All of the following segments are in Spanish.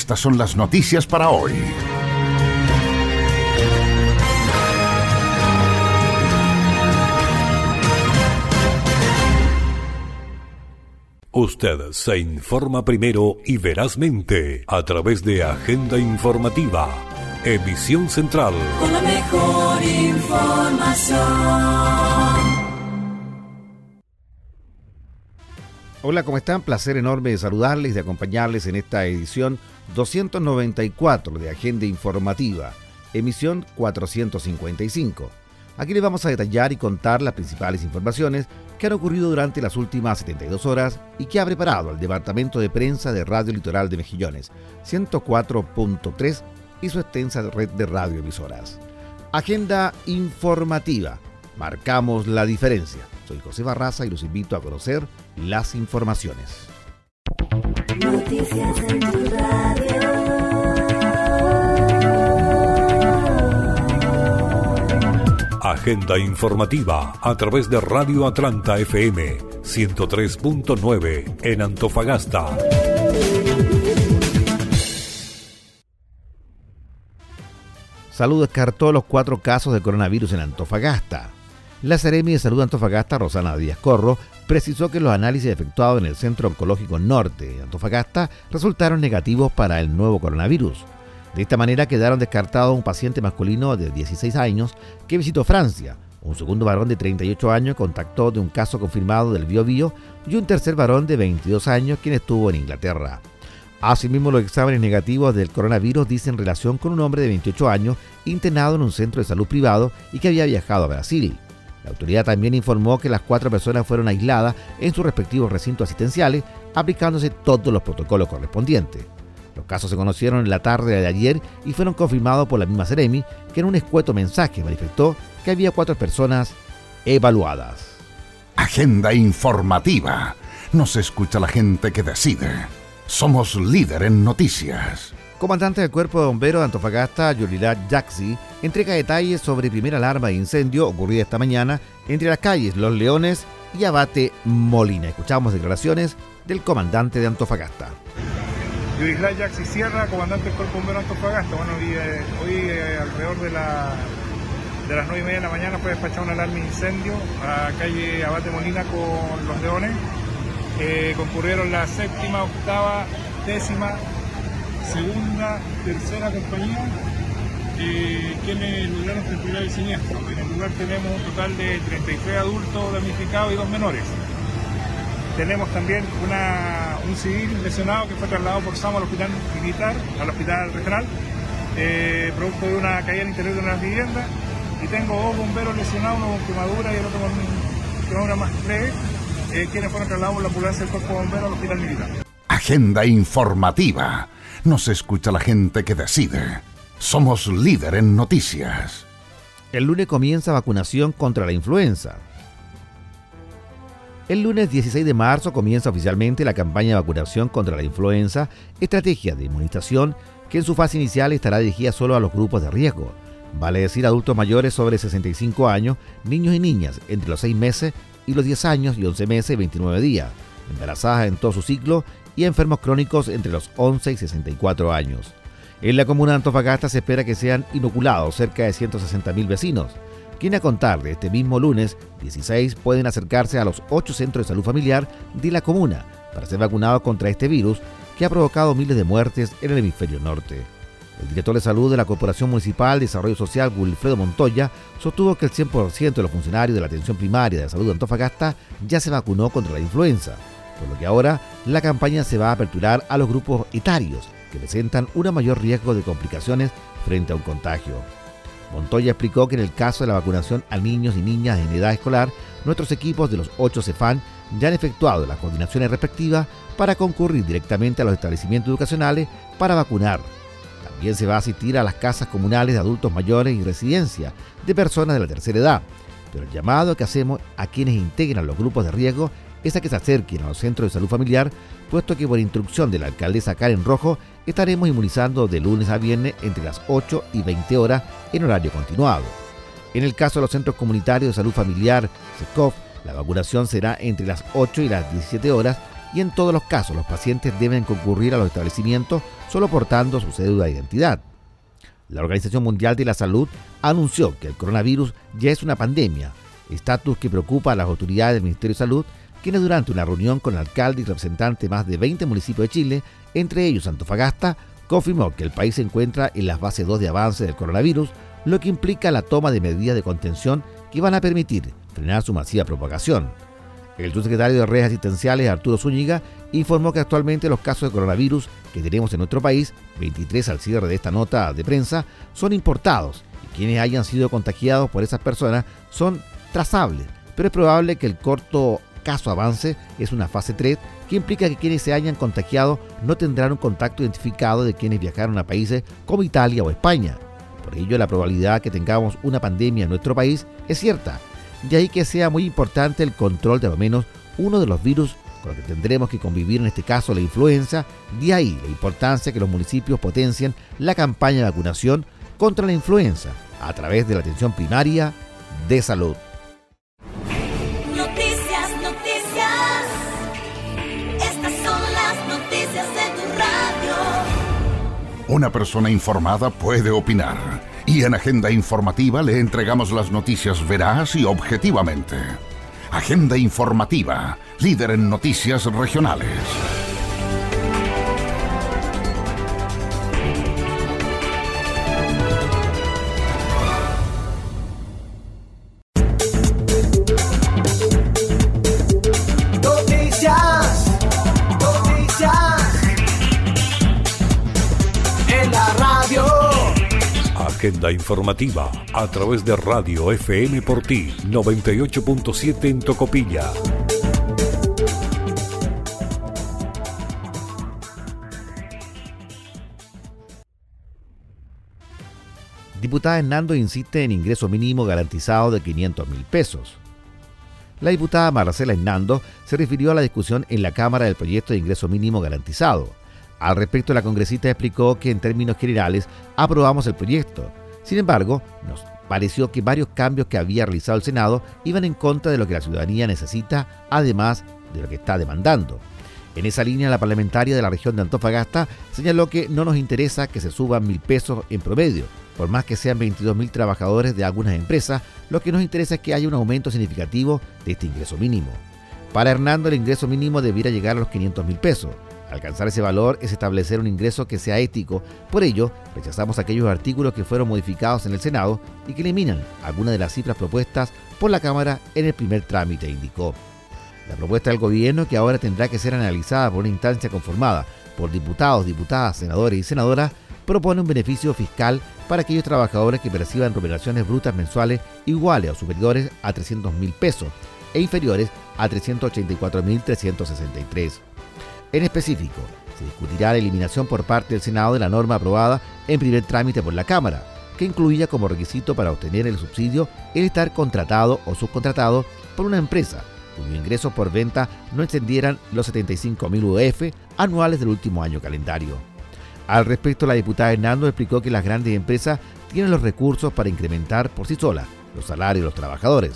Estas son las noticias para hoy. Usted se informa primero y verazmente a través de Agenda Informativa, emisión central. Con la mejor información. Hola, ¿cómo están? Placer enorme de saludarles y de acompañarles en esta edición 294 de Agenda Informativa, emisión 455. Aquí les vamos a detallar y contar las principales informaciones que han ocurrido durante las últimas 72 horas y que ha preparado el Departamento de Prensa de Radio Litoral de Mejillones, 104.3 y su extensa red de radioemisoras. Agenda informativa. Marcamos la diferencia. Soy José Barraza y los invito a conocer las informaciones. Noticias en tu radio. Agenda informativa a través de Radio Atlanta FM 103.9 en Antofagasta. Salud descartó los cuatro casos de coronavirus en Antofagasta. La Seremi de Salud Antofagasta, Rosana Díaz Corro, precisó que los análisis efectuados en el Centro Oncológico Norte de Antofagasta resultaron negativos para el nuevo coronavirus. De esta manera quedaron descartados un paciente masculino de 16 años que visitó Francia, un segundo varón de 38 años contactó de un caso confirmado del Biobío y un tercer varón de 22 años quien estuvo en Inglaterra. Asimismo, los exámenes negativos del coronavirus dicen relación con un hombre de 28 años internado en un centro de salud privado y que había viajado a Brasil. La autoridad también informó que las cuatro personas fueron aisladas en sus respectivos recintos asistenciales, aplicándose todos los protocolos correspondientes. Los casos se conocieron en la tarde de ayer y fueron confirmados por la misma Ceremi, que en un escueto mensaje manifestó que había cuatro personas evaluadas. Agenda informativa. Nos escucha la gente que decide. Somos líder en noticias. Comandante del Cuerpo de Bomberos de Antofagasta, Yolila Jaxi, entrega detalles sobre primera alarma de incendio ocurrida esta mañana entre las calles Los Leones y Abate Molina. Escuchamos declaraciones del comandante de Antofagasta. Yolila Jaxi Sierra, comandante del Cuerpo de Bomberos de Antofagasta. Bueno, hoy, eh, eh, alrededor de las 9 y media de la mañana fue despachada una alarma de incendio a calle Abate Molina con Los Leones. Eh, concurrieron la séptima, octava, décima, segunda, tercera compañía, eh, quienes lograron calcular el siniestro. En el lugar tenemos un total de 33 adultos damnificados y dos menores. Tenemos también una, un civil lesionado que fue trasladado por SAMO al hospital militar, al hospital regional, eh, producto de una caída al interior de una vivienda. Y tengo dos bomberos lesionados, uno con quemadura y el otro con quemadura más leve, eh, quienes fueron trasladados por la ambulancia del cuerpo de bomberos al hospital militar. Agenda informativa. Nos escucha la gente que decide. Somos líder en noticias. El lunes comienza vacunación contra la influenza. El lunes 16 de marzo comienza oficialmente la campaña de vacunación contra la influenza, estrategia de inmunización que en su fase inicial estará dirigida solo a los grupos de riesgo, vale decir adultos mayores sobre 65 años, niños y niñas entre los 6 meses y los 10 años y 11 meses y 29 días, embarazadas en todo su ciclo y enfermos crónicos entre los 11 y 64 años. En la comuna de Antofagasta se espera que sean inoculados cerca de 160.000 vecinos, quienes a contar de este mismo lunes 16 pueden acercarse a los 8 centros de salud familiar de la comuna para ser vacunados contra este virus que ha provocado miles de muertes en el hemisferio norte. El director de salud de la Corporación Municipal de Desarrollo Social, Wilfredo Montoya, sostuvo que el 100% de los funcionarios de la atención primaria de salud de Antofagasta ya se vacunó contra la influenza, por lo que ahora la campaña se va a aperturar a los grupos etarios que presentan un mayor riesgo de complicaciones frente a un contagio. Montoya explicó que en el caso de la vacunación a niños y niñas en edad escolar, nuestros equipos de los 8 CEFAN ya han efectuado las coordinaciones respectivas para concurrir directamente a los establecimientos educacionales para vacunar. También se va a asistir a las casas comunales de adultos mayores y residencia de personas de la tercera edad. Pero el llamado que hacemos a quienes integran los grupos de riesgo es a que se acerquen a los centros de salud familiar, puesto que por instrucción de la alcaldesa Karen Rojo estaremos inmunizando de lunes a viernes entre las 8 y 20 horas en horario continuado. En el caso de los centros comunitarios de salud familiar, SECOF, la vacunación será entre las 8 y las 17 horas y en todos los casos los pacientes deben concurrir a los establecimientos solo portando su cédula de identidad. La Organización Mundial de la Salud anunció que el coronavirus ya es una pandemia, estatus que preocupa a las autoridades del Ministerio de Salud, quienes durante una reunión con el alcalde y representante de más de 20 municipios de Chile, entre ellos Antofagasta, confirmó que el país se encuentra en las bases 2 de avance del coronavirus, lo que implica la toma de medidas de contención que van a permitir frenar su masiva propagación. El subsecretario de Redes Asistenciales, Arturo Zúñiga, informó que actualmente los casos de coronavirus que tenemos en nuestro país, 23 al cierre de esta nota de prensa, son importados y quienes hayan sido contagiados por esas personas son trazables, pero es probable que el corto caso avance es una fase 3 que implica que quienes se hayan contagiado no tendrán un contacto identificado de quienes viajaron a países como Italia o España. Por ello, la probabilidad que tengamos una pandemia en nuestro país es cierta, de ahí que sea muy importante el control de al menos uno de los virus con los que tendremos que convivir, en este caso la influenza, de ahí la importancia que los municipios potencien la campaña de vacunación contra la influenza a través de la atención primaria de salud. Una persona informada puede opinar. Y en Agenda Informativa le entregamos las noticias veraz y objetivamente. Agenda Informativa, líder en noticias regionales. Agenda informativa a través de Radio FM por ti 98.7 en Tocopilla. Diputada Hernando insiste en ingreso mínimo garantizado de 500 mil pesos. La diputada Marcela Hernando se refirió a la discusión en la Cámara del proyecto de ingreso mínimo garantizado. Al respecto, la congresista explicó que en términos generales aprobamos el proyecto. Sin embargo, nos pareció que varios cambios que había realizado el Senado iban en contra de lo que la ciudadanía necesita, además de lo que está demandando. En esa línea, la parlamentaria de la región de Antofagasta señaló que no nos interesa que se suban mil pesos en promedio, por más que sean 22 mil trabajadores de algunas empresas, lo que nos interesa es que haya un aumento significativo de este ingreso mínimo. Para Hernando, el ingreso mínimo debiera llegar a los 500 mil pesos. Alcanzar ese valor es establecer un ingreso que sea ético. Por ello, rechazamos aquellos artículos que fueron modificados en el Senado y que eliminan algunas de las cifras propuestas por la Cámara en el primer trámite, indicó. La propuesta del gobierno, que ahora tendrá que ser analizada por una instancia conformada por diputados, diputadas, senadores y senadoras, propone un beneficio fiscal para aquellos trabajadores que perciban remuneraciones brutas mensuales iguales o superiores a 300 mil pesos e inferiores a 384.363. En específico, se discutirá la eliminación por parte del Senado de la norma aprobada en primer trámite por la Cámara, que incluía como requisito para obtener el subsidio el estar contratado o subcontratado por una empresa cuyos ingresos por venta no excedieran los 75.000 UF anuales del último año calendario. Al respecto, la diputada Hernando explicó que las grandes empresas tienen los recursos para incrementar por sí solas los salarios de los trabajadores.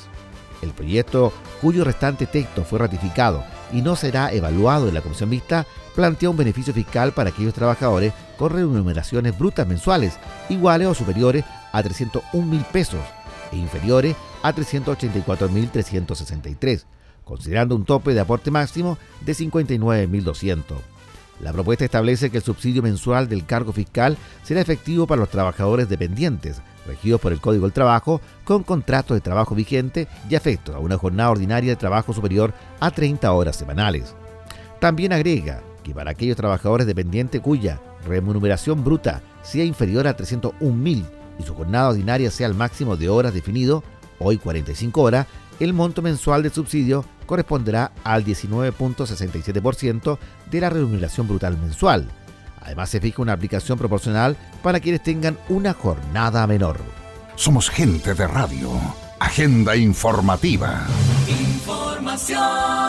El proyecto, cuyo restante texto fue ratificado y no será evaluado en la comisión mixta, plantea un beneficio fiscal para aquellos trabajadores con remuneraciones brutas mensuales iguales o superiores a 301 mil pesos e inferiores a 384.363, considerando un tope de aporte máximo de 59.200. La propuesta establece que el subsidio mensual del cargo fiscal será efectivo para los trabajadores dependientes, regidos por el Código del Trabajo, con contratos de trabajo vigente y afectos a una jornada ordinaria de trabajo superior a 30 horas semanales. También agrega que para aquellos trabajadores dependientes cuya remuneración bruta sea inferior a 301.000 y su jornada ordinaria sea el máximo de horas definido, hoy 45 horas, el monto mensual del subsidio corresponderá al 19.67% de la remuneración brutal mensual. Además se fija una aplicación proporcional para quienes tengan una jornada menor. Somos gente de radio. Agenda informativa. Información.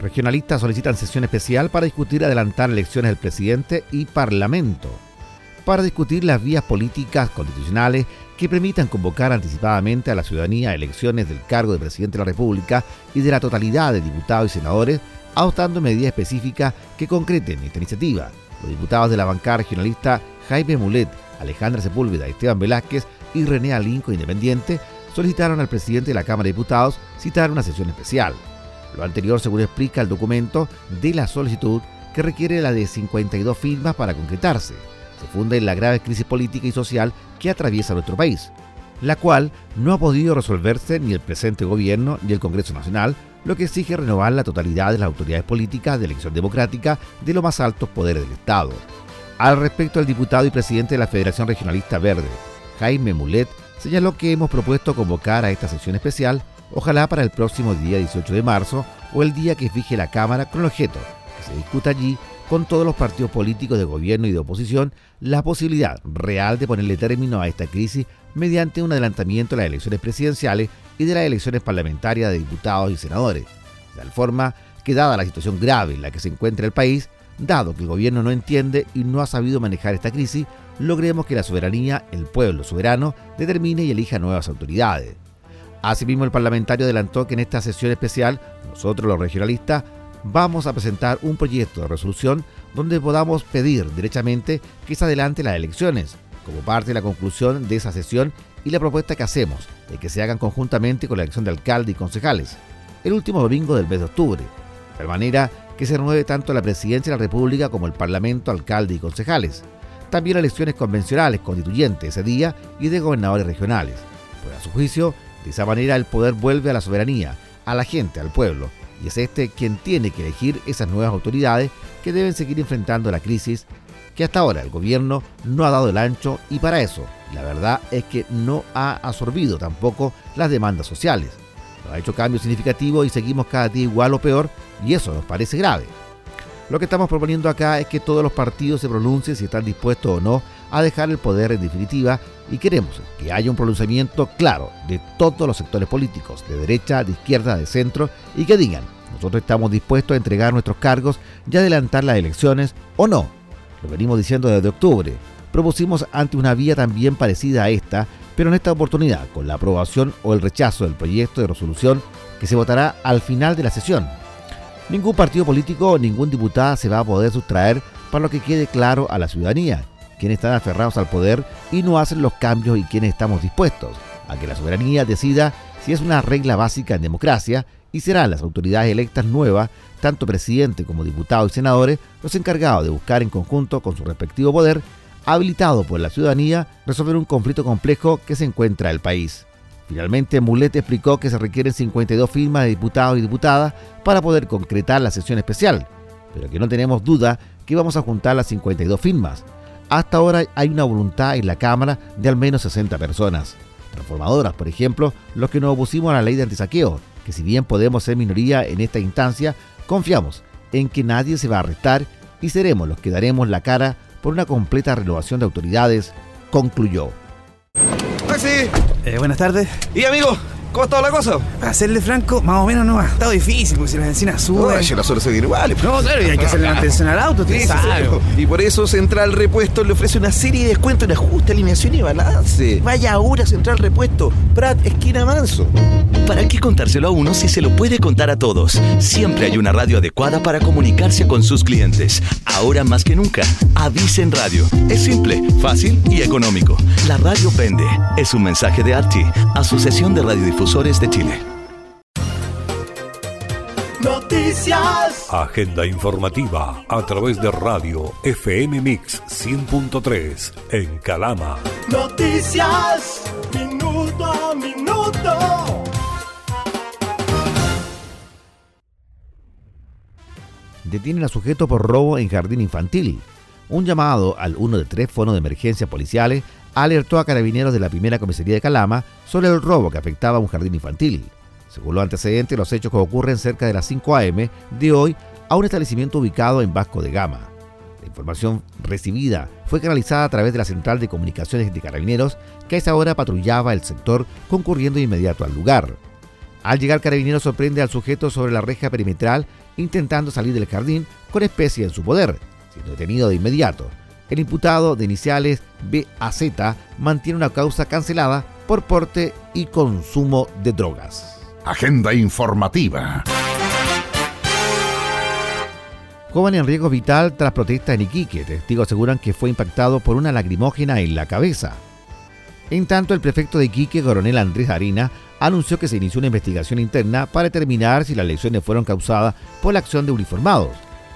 Regionalistas solicitan sesión especial para discutir adelantar elecciones del presidente y parlamento. Para discutir las vías políticas constitucionales que permitan convocar anticipadamente a la ciudadanía a elecciones del cargo de presidente de la República y de la totalidad de diputados y senadores, adoptando medidas específicas que concreten esta iniciativa. Los diputados de la bancada regionalista Jaime Mulet, Alejandra Sepúlveda, Esteban Velázquez y René Alinco Independiente solicitaron al presidente de la Cámara de Diputados citar una sesión especial. Lo anterior, según explica el documento de la solicitud, que requiere la de 52 firmas para concretarse. Se funda en la grave crisis política y social que atraviesa nuestro país, la cual no ha podido resolverse ni el presente gobierno ni el Congreso Nacional, lo que exige renovar la totalidad de las autoridades políticas de elección democrática de los más altos poderes del Estado. Al respecto, el diputado y presidente de la Federación Regionalista Verde, Jaime Mulet, señaló que hemos propuesto convocar a esta sesión especial, ojalá para el próximo día 18 de marzo o el día que fije la Cámara con el objeto que se discuta allí con todos los partidos políticos de gobierno y de oposición la posibilidad real de ponerle término a esta crisis mediante un adelantamiento de las elecciones presidenciales y de las elecciones parlamentarias de diputados y senadores, de tal forma que dada la situación grave en la que se encuentra el país, dado que el gobierno no entiende y no ha sabido manejar esta crisis, logremos que la soberanía, el pueblo soberano, determine y elija nuevas autoridades. Asimismo, el parlamentario adelantó que en esta sesión especial, nosotros los regionalistas, vamos a presentar un proyecto de resolución donde podamos pedir derechamente que se adelante las elecciones, como parte de la conclusión de esa sesión y la propuesta que hacemos de que se hagan conjuntamente con la elección de alcalde y concejales, el último domingo del mes de octubre, de manera que se renueve tanto la presidencia de la República como el Parlamento, alcalde y concejales. También elecciones convencionales constituyentes ese día y de gobernadores regionales. Pues a su juicio, de esa manera el poder vuelve a la soberanía, a la gente, al pueblo, y es este quien tiene que elegir esas nuevas autoridades que deben seguir enfrentando la crisis que hasta ahora el gobierno no ha dado el ancho y para eso la verdad es que no ha absorbido tampoco las demandas sociales. No ha hecho cambios significativos y seguimos cada día igual o peor y eso nos parece grave. Lo que estamos proponiendo acá es que todos los partidos se pronuncien si están dispuestos o no a dejar el poder en definitiva y queremos que haya un pronunciamiento claro de todos los sectores políticos, de derecha, de izquierda, de centro, y que digan, nosotros estamos dispuestos a entregar nuestros cargos y adelantar las elecciones o no. Lo venimos diciendo desde octubre. Propusimos ante una vía también parecida a esta, pero en esta oportunidad con la aprobación o el rechazo del proyecto de resolución que se votará al final de la sesión. Ningún partido político o ningún diputado se va a poder sustraer para lo que quede claro a la ciudadanía, quienes están aferrados al poder y no hacen los cambios y quienes estamos dispuestos a que la soberanía decida si es una regla básica en democracia y serán las autoridades electas nuevas, tanto presidente como diputados y senadores, los encargados de buscar en conjunto con su respectivo poder, habilitado por la ciudadanía, resolver un conflicto complejo que se encuentra el país. Finalmente, Mulet explicó que se requieren 52 firmas de diputados y diputadas para poder concretar la sesión especial, pero que no tenemos duda que vamos a juntar las 52 firmas. Hasta ahora hay una voluntad en la Cámara de al menos 60 personas. Transformadoras, por ejemplo, los que nos opusimos a la ley de antisaqueo, que si bien podemos ser minoría en esta instancia, confiamos en que nadie se va a arrestar y seremos los que daremos la cara por una completa renovación de autoridades, concluyó. Maxi. Eh, buenas tardes. Y amigo, ¿cómo ha estado la cosa? Para serle franco, más o menos no ha estado difícil porque si las encinas suben. Oye, las horas seguir iguales. No, claro, y hay que hacerle mantención al auto, sí. Y por eso Central Repuesto le ofrece una serie de descuentos en ajuste, alineación y balance. Vaya ahora Central Repuesto, Prat, esquina Manso. ¿Para qué contárselo a uno si se lo puede contar a todos? Siempre hay una radio adecuada para comunicarse con sus clientes. Ahora más que nunca, avisen radio. Es simple, fácil y económico. La radio vende. Es un mensaje de ARTI, Asociación de De Chile. Noticias. Agenda informativa a través de radio FM Mix 100.3 en Calama. Noticias. Minuto a minuto. Detienen a sujeto por robo en jardín infantil. Un llamado al 1 de 3 Fono de Emergencias Policiales alertó a carabineros de la primera comisaría de Calama sobre el robo que afectaba a un jardín infantil. Según los antecedentes, los hechos que ocurren cerca de las 5 a.m. de hoy a un establecimiento ubicado en Vasco de Gama. La información recibida fue canalizada a través de la Central de Comunicaciones de Carabineros, que a esa hora patrullaba el sector concurriendo de inmediato al lugar. Al llegar Carabineros sorprende al sujeto sobre la reja perimetral intentando salir del jardín con especie en su poder, siendo detenido de inmediato. El imputado de iniciales BAZ mantiene una causa cancelada por porte y consumo de drogas. Agenda informativa. Joven en riesgo vital tras protesta en Iquique. Testigos aseguran que fue impactado por una lacrimógena en la cabeza. En tanto, el prefecto de Iquique, coronel Andrés Arena, anunció que se inició una investigación interna para determinar si las lesiones fueron causadas por la acción de uniformados.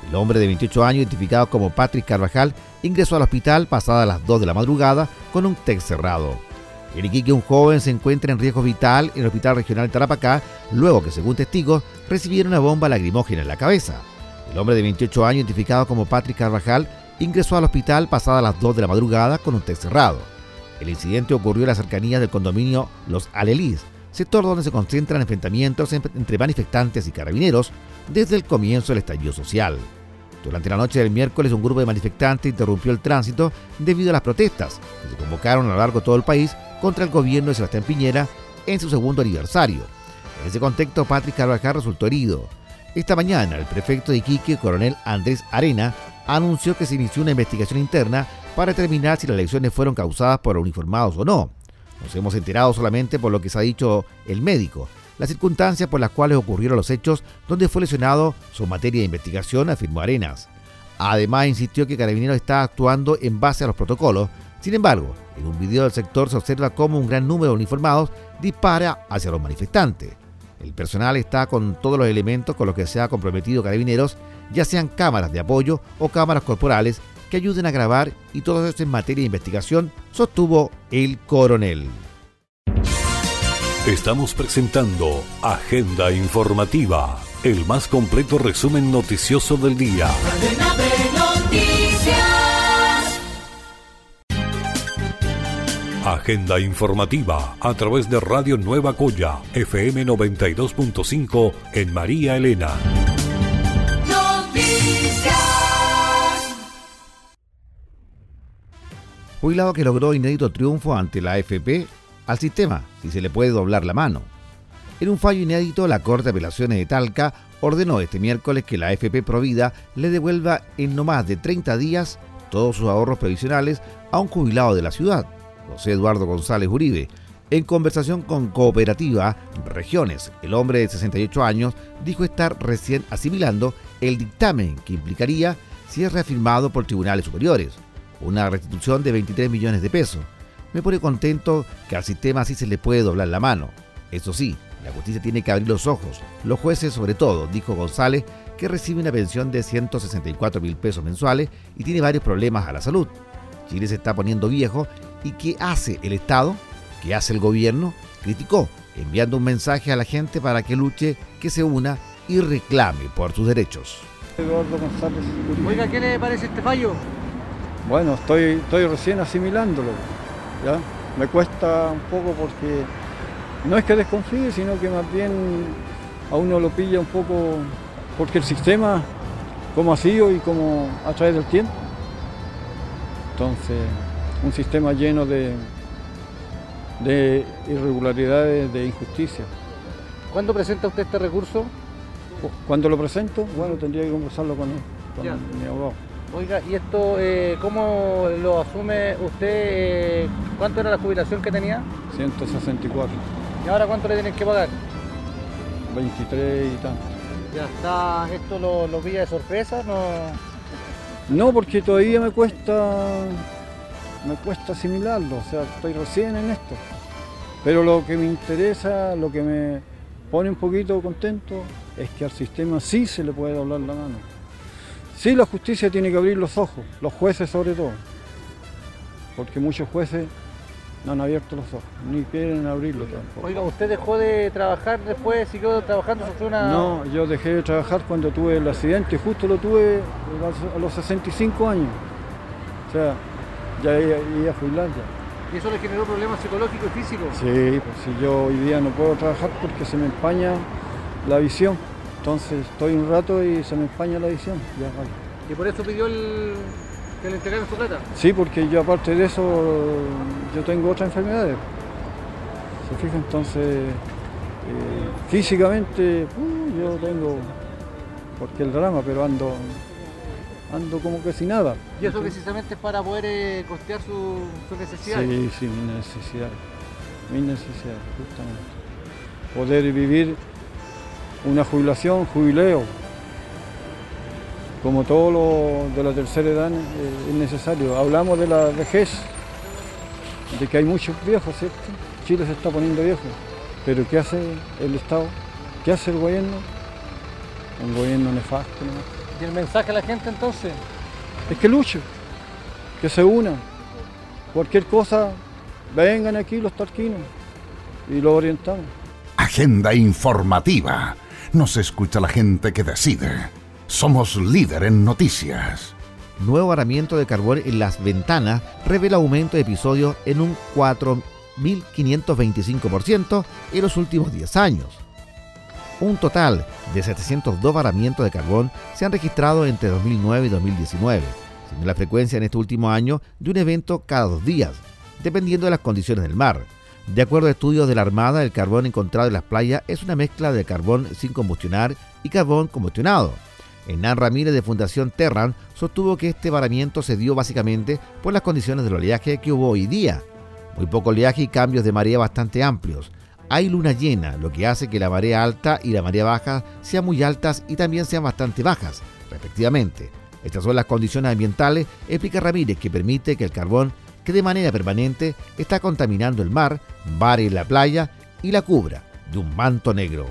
El hombre de 28 años, identificado como Patrick Carvajal, ingresó al hospital pasada las 2 de la madrugada con un TEC cerrado. En Iquique, un joven se encuentra en riesgo vital en el Hospital Regional Tarapacá, luego que, según testigos, recibieron una bomba lacrimógena en la cabeza. El hombre de 28 años, identificado como Patrick Carvajal, ingresó al hospital pasada las 2 de la madrugada con un TEC cerrado. El incidente ocurrió en la cercanía del condominio Los Alelís, sector donde se concentran enfrentamientos entre manifestantes y carabineros desde el comienzo del estallido social. Durante la noche del miércoles, un grupo de manifestantes interrumpió el tránsito debido a las protestas que se convocaron a lo largo de todo el país contra el gobierno de Sebastián Piñera en su segundo aniversario. En ese contexto, Patrick Carvajal resultó herido. Esta mañana, el prefecto de Iquique, coronel Andrés Arena, anunció que se inició una investigación interna para determinar si las elecciones fueron causadas por uniformados o no. Nos hemos enterado solamente por lo que se ha dicho el médico. Las circunstancias por las cuales ocurrieron los hechos donde fue lesionado son materia de investigación, afirmó Arenas. Además, insistió que Carabineros está actuando en base a los protocolos. Sin embargo, en un video del sector se observa cómo un gran número de uniformados dispara hacia los manifestantes. El personal está con todos los elementos con los que se ha comprometido Carabineros, ya sean cámaras de apoyo o cámaras corporales que ayuden a grabar y todo esto en materia de investigación, sostuvo el coronel. Estamos presentando Agenda Informativa, el más completo resumen noticioso del día. Agenda Informativa a través de Radio Nueva Coya, FM 92.5 en María Elena. Jubilado que logró inédito triunfo ante la AFP al sistema, si se le puede doblar la mano. En un fallo inédito, la Corte de Apelaciones de Talca ordenó este miércoles que la AFP Provida le devuelva en no más de 30 días todos sus ahorros previsionales a un jubilado de la ciudad, José Eduardo González Uribe. En conversación con Cooperativa Regiones, el hombre de 68 años dijo estar recién asimilando el dictamen que implicaría si es reafirmado por tribunales superiores una restitución de 23 millones de pesos. Me pone contento que al sistema así se le puede doblar la mano. Eso sí, la justicia tiene que abrir los ojos, los jueces sobre todo, dijo González, que recibe una pensión de 164 mil pesos mensuales y tiene varios problemas a la salud. Chile se está poniendo viejo y ¿qué hace el Estado? ¿Qué hace el gobierno? Criticó, enviando un mensaje a la gente para que luche, que se una y reclame por sus derechos. Eduardo González Oiga, ¿qué le parece este fallo? Bueno, estoy, estoy recién asimilándolo. ¿ya? Me cuesta un poco porque no es que desconfíe, sino que más bien a uno lo pilla un poco porque el sistema, como ha sido y como a través del tiempo. Entonces, un sistema lleno de, de irregularidades, de injusticia. ¿Cuándo presenta usted este recurso? Cuando lo presento, bueno, tendría que conversarlo con él, con Ya. mi abogado. Oiga, ¿y esto eh, cómo lo asume usted? eh, ¿Cuánto era la jubilación que tenía? 164, ¿Y ahora cuánto le tienen que pagar? 23 y tanto. Ya está, ¿esto lo, lo pilla de sorpresa? No... No, porque todavía me cuesta, me cuesta asimilarlo, o sea, estoy recién en esto. Pero lo que me interesa, lo que me pone un poquito contento, es que al sistema sí se le puede doblar la mano. Sí, la justicia tiene que abrir los ojos, los jueces sobre todo, porque muchos jueces no han abierto los ojos, ni quieren abrirlo tampoco. Oiga, ¿usted dejó de trabajar después, siguió trabajando, una... No, yo dejé de trabajar cuando tuve el accidente, justo lo tuve a los 65 años. O sea, ya iba iba a jubilar ya. ¿Y eso le generó problemas psicológicos y físicos? Sí, pues si yo hoy día no puedo trabajar porque se me empaña la visión. Entonces estoy un rato y se me empaña la visión. Ya, vale. ¿Y por eso pidió el, que le entregaran su plata? Sí, porque yo aparte de eso, yo tengo otras enfermedades. ¿Se fija? Entonces, eh, físicamente, uh, yo tengo, porque el drama, pero ando, ando como que sin nada. ¿Y eso precisamente es para poder eh, costear su, sus necesidades? Sí, sí, mi necesidad, mi necesidad, justamente. Poder vivir una jubilación, jubileo, como todo lo de la tercera edad eh, es necesario. Hablamos de la vejez, de que hay muchos viejos, ¿cierto? Chile se está poniendo viejo, pero ¿qué hace el Estado? ¿Qué hace el gobierno? Un gobierno nefasto. ¿no? ¿Y el mensaje a la gente entonces? Es que luchen, que se unan. Cualquier cosa, vengan aquí los tarquinos y lo orientamos. Agenda informativa. Nos escucha la gente que decide. Somos líder en noticias. Nuevo varamiento de carbón en las ventanas revela aumento de episodios en un 4.525% en los últimos 10 años. Un total de 702 varamientos de carbón se han registrado entre 2009 y 2019, siendo la frecuencia en este último año de un evento cada dos días, dependiendo de las condiciones del mar. De acuerdo a estudios de la Armada, el carbón encontrado en las playas es una mezcla de carbón sin combustionar y carbón combustionado. Hernán Ramírez de Fundación Terran sostuvo que este varamiento se dio básicamente por las condiciones del oleaje que hubo hoy día. Muy poco oleaje y cambios de marea bastante amplios. Hay luna llena, lo que hace que la marea alta y la marea baja sean muy altas y también sean bastante bajas, respectivamente. Estas son las condiciones ambientales, explica Ramírez, que permite que el carbón, que de manera permanente está contaminando el mar, vare la playa y la cubra de un manto negro.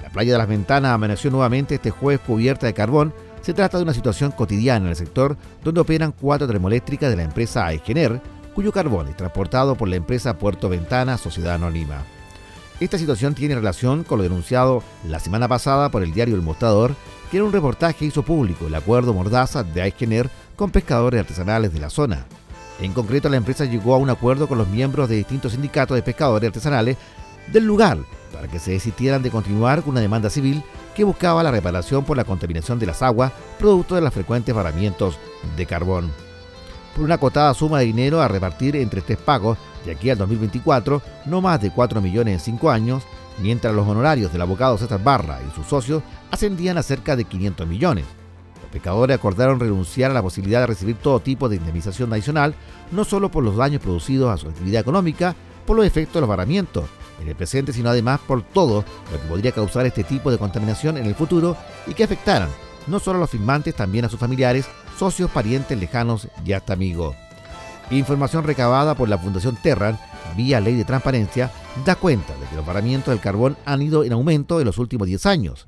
La playa de las Ventanas amaneció nuevamente este jueves cubierta de carbón. Se trata de una situación cotidiana en el sector donde operan cuatro termoeléctricas de la empresa Aegener, cuyo carbón es transportado por la empresa Puerto Ventana Sociedad Anónima. Esta situación tiene relación con lo denunciado la semana pasada por el diario El Mostrador, que en un reportaje hizo público el acuerdo mordaza de Aegener con pescadores artesanales de la zona. En concreto, la empresa llegó a un acuerdo con los miembros de distintos sindicatos de pescadores artesanales del lugar para que se desistieran de continuar con una demanda civil que buscaba la reparación por la contaminación de las aguas producto de los frecuentes varamientos de carbón. Por una acotada suma de dinero a repartir entre tres pagos de aquí al 2024, no más de 4 millones en 5 años, mientras los honorarios del abogado César Barra y sus socios ascendían a cerca de 500 millones. Los pescadores acordaron renunciar a la posibilidad de recibir todo tipo de indemnización adicional, no solo por los daños producidos a su actividad económica, por los efectos de los varamientos en el presente, sino además por todo lo que podría causar este tipo de contaminación en el futuro y que afectaran no solo a los firmantes, también a sus familiares, socios, parientes lejanos y hasta amigos. Información recabada por la Fundación Terran vía ley de transparencia da cuenta de que los varamientos del carbón han ido en aumento en los últimos 10 años.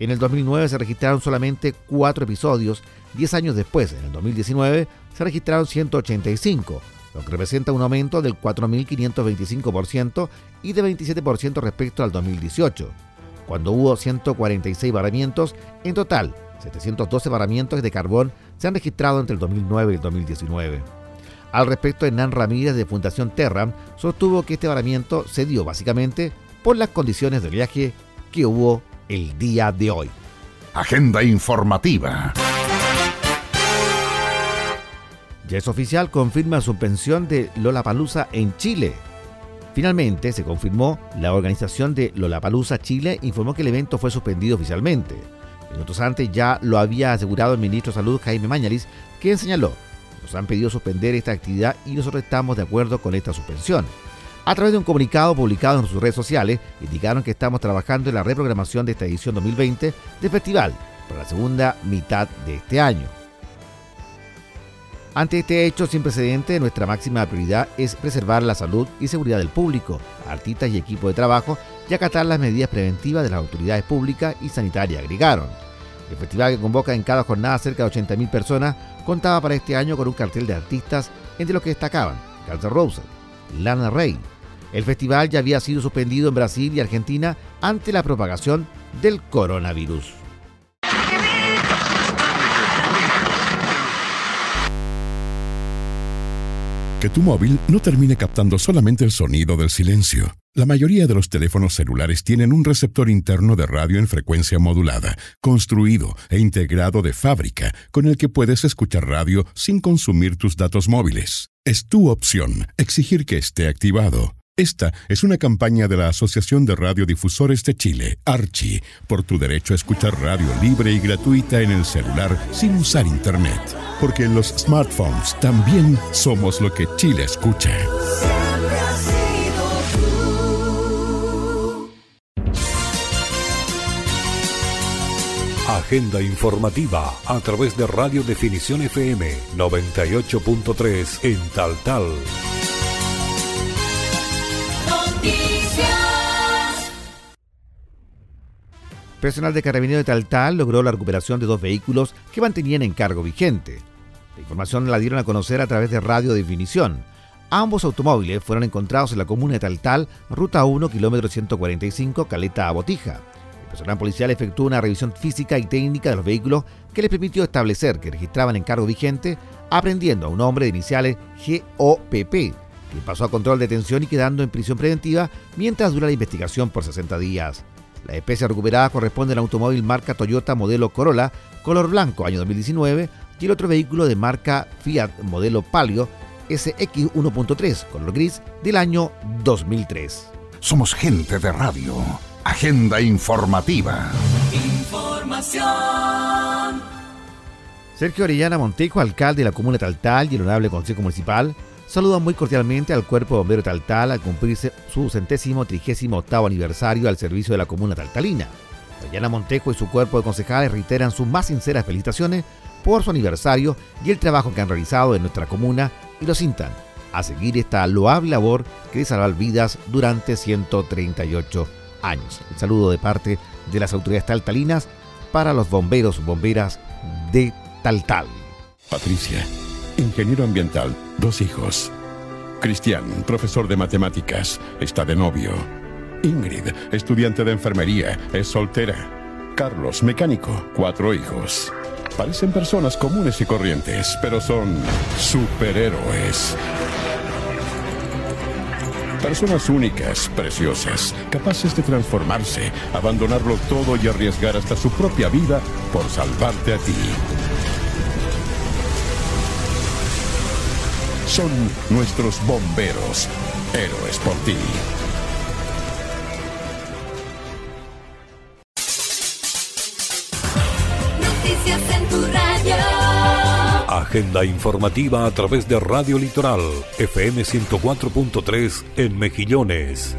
En el 2009 se registraron solamente 4 episodios, 10 años después, en el 2019, se registraron 185, lo que representa un aumento del 4.525% y de 27% respecto al 2018, cuando hubo 146 varamientos, en total 712 varamientos de carbón se han registrado entre el 2009 y el 2019. Al respecto, Hernán Ramírez de Fundación Terra sostuvo que este varamiento se dio básicamente por las condiciones de viaje que hubo el día de hoy. Agenda informativa. Ya es oficial, confirma suspensión de Lollapalooza en Chile. Finalmente se confirmó, la organización de Lollapalooza Chile informó que el evento fue suspendido oficialmente. Minutos antes ya lo había asegurado el ministro de Salud Jaime Mañalis, quien señaló, nos han pedido suspender esta actividad y nosotros estamos de acuerdo con esta suspensión. A través de un comunicado publicado en sus redes sociales, indicaron que estamos trabajando en la reprogramación de esta edición 2020 del festival para la segunda mitad de este año. Ante este hecho sin precedente, nuestra máxima prioridad es preservar la salud y seguridad del público, artistas y equipo de trabajo y acatar las medidas preventivas de las autoridades públicas y sanitarias, agregaron. El festival que convoca en cada jornada cerca de 80.000 personas contaba para este año con un cartel de artistas entre los que destacaban Guns N' Roses, Lana Rey. El festival ya había sido suspendido en Brasil y Argentina ante la propagación del coronavirus. Que tu móvil no termine captando solamente el sonido del silencio. La mayoría de los teléfonos celulares tienen un receptor interno de radio en frecuencia modulada, construido e integrado de fábrica, con el que puedes escuchar radio sin consumir tus datos móviles. Es tu opción exigir que esté activado. Esta es una campaña de la Asociación de Radiodifusores de Chile, Archi, por tu derecho a escuchar radio libre y gratuita en el celular sin usar Internet. Porque en los smartphones también somos lo que Chile escucha. Agenda informativa a través de Radio Definición FM 98.3 en Tal Tal. Personal de Carabineros de Taltal logró la recuperación de dos vehículos que mantenían en cargo vigente. La información la dieron a conocer a través de Radio Definición. Ambos automóviles fueron encontrados en la comuna de Taltal, ruta 1, kilómetro 145, Caleta a Botija. Personal policial efectuó una revisión física y técnica de los vehículos que les permitió establecer que registraban en cargo vigente, aprendiendo a un hombre de iniciales GOPP, quien pasó a control de detención y quedando en prisión preventiva mientras dura la investigación por 60 días. La especie recuperada corresponde al automóvil marca Toyota modelo Corolla, color blanco, año 2019, y el otro vehículo de marca Fiat modelo Palio SX 1.3, color gris, del año 2003. Somos gente de radio. Agenda informativa. Información. Sergio Orellana Montejo, alcalde de la comuna de Taltal y el honorable Consejo Municipal, saludan muy cordialmente al Cuerpo de Bombero Taltal al cumplirse su centésimo trigésimo octavo aniversario al servicio de la comuna taltalina. Orellana Montejo y su cuerpo de concejales reiteran sus más sinceras felicitaciones por su aniversario y el trabajo que han realizado en nuestra comuna y los intan a seguir esta loable labor que de salvar vidas durante 138 años. El saludo de parte de las autoridades taltalinas para los bomberos bomberas de Taltal. Patricia, ingeniero ambiental, dos hijos. Cristian, profesor de matemáticas, está de novio. Ingrid, estudiante de enfermería, es soltera. Carlos, mecánico, cuatro hijos. Parecen personas comunes y corrientes, pero son superhéroes. Personas únicas, preciosas, capaces de transformarse, abandonarlo todo y arriesgar hasta su propia vida por salvarte a ti. Son nuestros bomberos, héroes por ti. Noticias. Agenda informativa a través de Radio Litoral, FM 104.3 en Mejillones.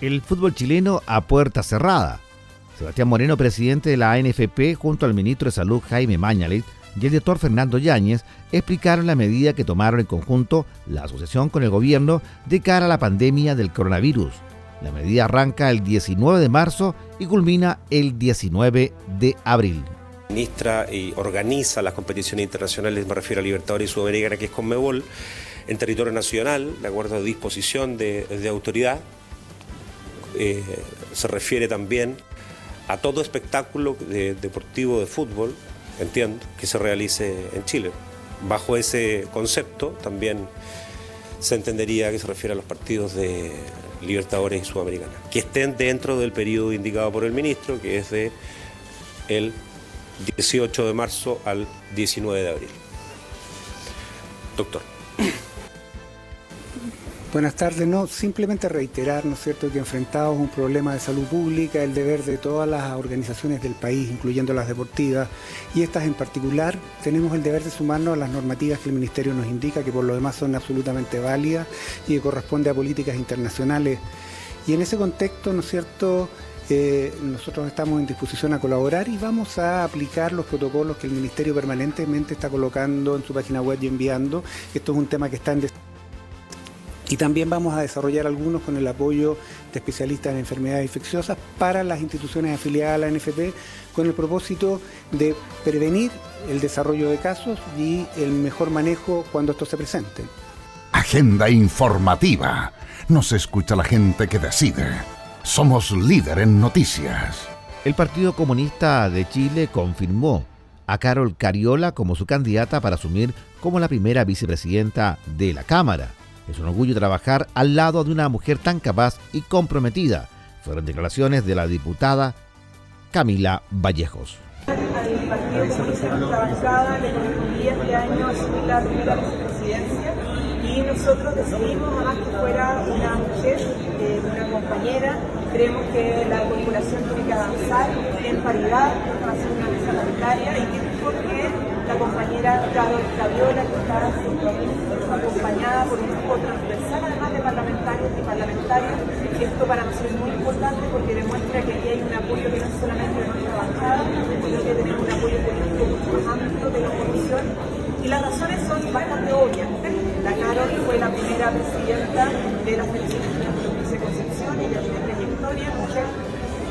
El fútbol chileno a puerta cerrada. Sebastián Moreno, presidente de la ANFP, junto al ministro de Salud Jaime Mañalit y el director Fernando Yáñez, explicaron la medida que tomaron en conjunto la asociación con el gobierno de cara a la pandemia del coronavirus. La medida arranca el 19 de marzo y culmina el 19 de abril. Ministra y organiza las competiciones internacionales, me refiero a Libertadores y Sudamericana, que es Conmebol, en territorio nacional, de acuerdo a disposición de, autoridad. Eh, se refiere también a todo espectáculo de- deportivo de fútbol, entiendo, que se realice en Chile. Bajo ese concepto también se entendería que se refiere a los partidos de Libertadores y Sudamericana, que estén dentro del periodo indicado por el ministro, que es de el 18 de marzo al 19 de abril. Doctor. Buenas tardes, no, simplemente reiterar, ¿no es cierto?, que enfrentados un problema de salud pública, el deber de todas las organizaciones del país, incluyendo las deportivas, y estas en particular, tenemos el deber de sumarnos a las normativas que el Ministerio nos indica, que por lo demás son absolutamente válidas y que corresponde a políticas internacionales. Y en ese contexto, ¿no es cierto?, nosotros estamos en disposición a colaborar y vamos a aplicar los protocolos que el Ministerio permanentemente está colocando en su página web y enviando. Esto es un tema que está en... y también vamos a desarrollar algunos con el apoyo de especialistas en enfermedades infecciosas para las instituciones afiliadas a la NFP con el propósito de prevenir el desarrollo de casos y el mejor manejo cuando esto se presente. Agenda informativa. Nos escucha la gente que decide. Somos líder en noticias. El Partido Comunista de Chile confirmó a Carol Cariola como su candidata para asumir como la primera vicepresidenta de la Cámara. Es un orgullo trabajar al lado de una mujer tan capaz y comprometida. Fueron declaraciones de la diputada Camila Vallejos. Al Partido Comunista Nuestra Bancada le correspondía este año asumir la primera vicepresidencia y nosotros decidimos además que fuera una mujer, eh, una compañera. Creemos que la corporación tiene que avanzar en paridad ser una mesa paritaria y que mejor que la compañera Caviola que está acompañada por un grupo transversal además de parlamentarios y parlamentarias. Esto para nosotros es muy importante porque demuestra que aquí hay un apoyo que no es solamente de nuestra bancada, sino que tenemos un apoyo político mucho más amplio de la oposición. Y las razones son bastante obvias. La Carol fue la primera presidenta de la Federación de Concepción, ella tiene trayectoria, mujer,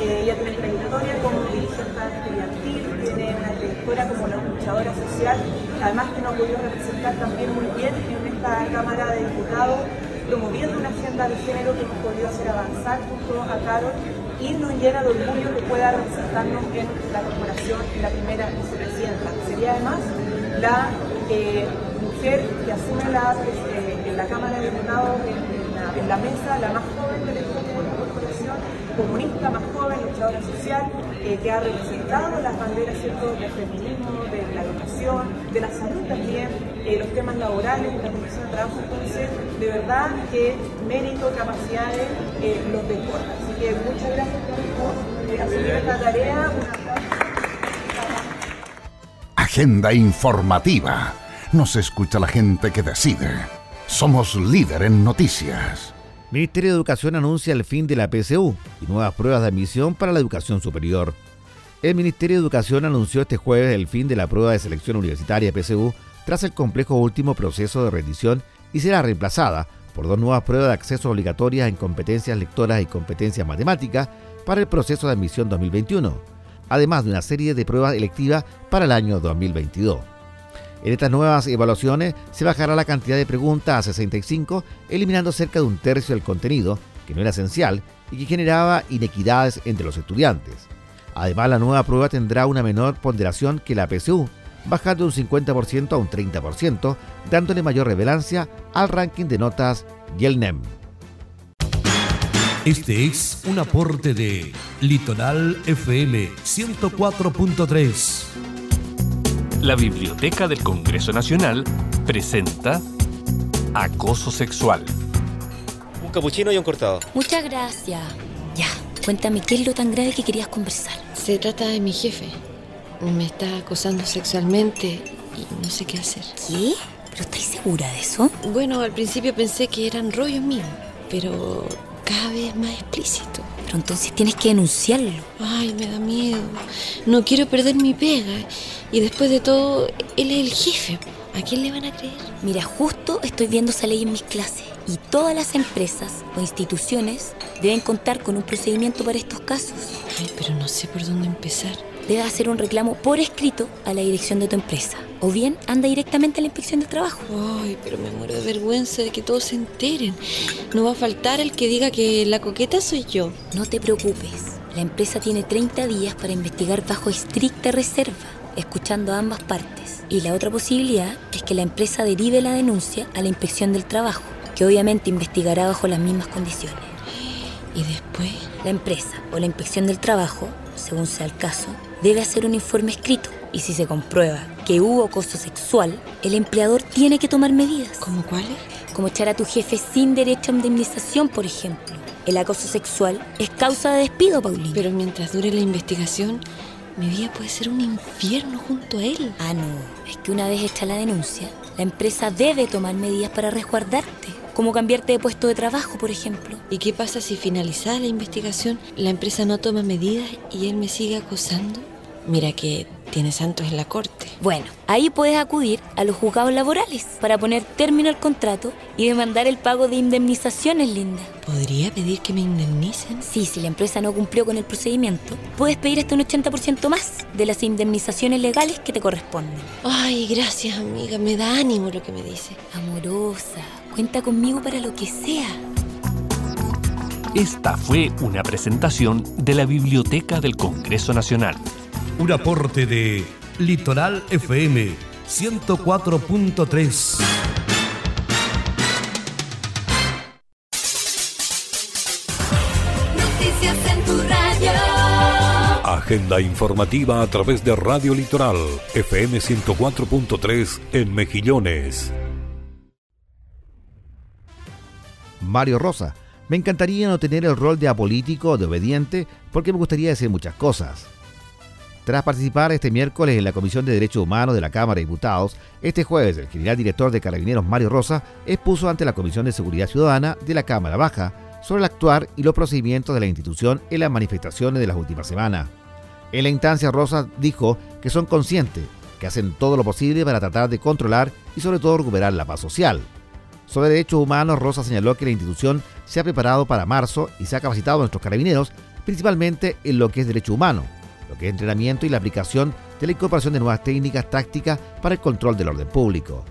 eh, ella tiene trayectoria como dirigente estudiantil, tiene una trayectoria como la luchadora social, además que nos ha representar también muy bien en esta Cámara de Diputados, promoviendo una agenda de género que hemos podido hacer avanzar junto a Carol y nos llena de orgullo que pueda representarnos en la corporación en la primera vicepresidenta. Sería además la eh, mujer que asume la, eh, en la Cámara de Diputados en, la, mesa, la más joven de comunista más joven, luchadora social, eh, que ha representado las banderas ¿cierto? del feminismo, de la educación, de la salud también, eh, los temas laborales, la condición de trabajo. Entonces, de verdad que mérito, capacidades, eh, los deportes. Así que muchas gracias por eh, asumir esta tarea. Agenda informativa. Nos escucha la gente que decide. Somos líder en noticias. Ministerio de Educación anuncia el fin de la PSU y nuevas pruebas de admisión para la educación superior. El Ministerio de Educación anunció este jueves el fin de la prueba de selección universitaria PSU tras el complejo último proceso de rendición y será reemplazada por dos nuevas pruebas de acceso obligatorias en competencias lectoras y competencias matemáticas para el proceso de admisión 2021, además de una serie de pruebas electivas para el año 2022. En estas nuevas evaluaciones se bajará la cantidad de preguntas a 65, eliminando cerca de un tercio del contenido, que no era esencial y que generaba inequidades entre los estudiantes. Además, la nueva prueba tendrá una menor ponderación que la PSU, bajando de un 50% a un 30%, dándole mayor relevancia al ranking de notas y NEM. Este es un aporte de Litoral FM 104.3. La Biblioteca del Congreso Nacional presenta Acoso Sexual. Un capuchino y un cortado. Muchas gracias. Ya, cuéntame qué es lo tan grave que querías conversar. Se trata de mi jefe. Me está acosando sexualmente y no sé qué hacer. ¿Qué? ¿Pero estáis segura de eso? Bueno, al principio pensé que eran rollos míos, pero cada vez más explícito. Pero entonces tienes que denunciarlo. Ay, me da miedo. No quiero perder mi pega. Y después de todo, él es el jefe. ¿A quién le van a creer? Mira, justo estoy viendo esa ley en mis clases. Y todas las empresas o instituciones deben contar con un procedimiento para estos casos. Ay, pero no sé por dónde empezar. Debes hacer un reclamo por escrito a la dirección de tu empresa. O bien anda directamente a la inspección de trabajo. Ay, pero me muero de vergüenza de que todos se enteren. No va a faltar el que diga que la coqueta soy yo. No te preocupes. La empresa tiene 30 días para investigar bajo estricta reserva, escuchando a ambas partes. Y la otra posibilidad es que la empresa derive la denuncia a la inspección del trabajo, que obviamente investigará bajo las mismas condiciones. ¿Y después? La empresa o la inspección del trabajo, según sea el caso, debe hacer un informe escrito y si se comprueba que hubo acoso sexual, el empleador tiene que tomar medidas. ¿Cómo cuáles? Como echar a tu jefe sin derecho a indemnización, por ejemplo. El acoso sexual es causa de despido, Paulina. Pero mientras dure la investigación, mi vida puede ser un infierno junto a él. Ah, no. Es que una vez hecha la denuncia, la empresa debe tomar medidas para resguardarte. Como cambiarte de puesto de trabajo, por ejemplo. ¿Y qué pasa si finalizada la investigación, la empresa no toma medidas y él me sigue acosando? Mira que tiene santos en la corte. Bueno, ahí puedes acudir a los juzgados laborales para poner término al contrato y demandar el pago de indemnizaciones, Linda. ¿Podría pedir que me indemnicen? Sí, si la empresa no cumplió con el procedimiento, puedes pedir hasta un 80% más de las indemnizaciones legales que te corresponden. Ay, gracias, amiga. Me da ánimo lo que me dice. Amorosa, cuenta conmigo para lo que sea. Esta fue una presentación de la Biblioteca del Congreso Nacional. Un aporte de Litoral FM 104.3. Noticias en tu radio. Agenda informativa a través de Radio Litoral, FM 104.3 en Mejillones. Mario Rosa. Me encantaría no tener el rol de apolítico o de obediente porque me gustaría decir muchas cosas. Tras participar este miércoles en la Comisión de Derechos Humanos de la Cámara de Diputados, este jueves el general director de Carabineros Mario Rosa expuso ante la Comisión de Seguridad Ciudadana de la Cámara Baja sobre el actuar y los procedimientos de la institución en las manifestaciones de las últimas semanas. En la instancia Rosa dijo que son conscientes, que hacen todo lo posible para tratar de controlar y sobre todo recuperar la paz social. Sobre derechos humanos, Rosa señaló que la institución se ha preparado para marzo y se ha capacitado a nuestros carabineros, principalmente en lo que es derecho humano, que entrenamiento y la aplicación de la incorporación de nuevas técnicas tácticas para el control del orden público.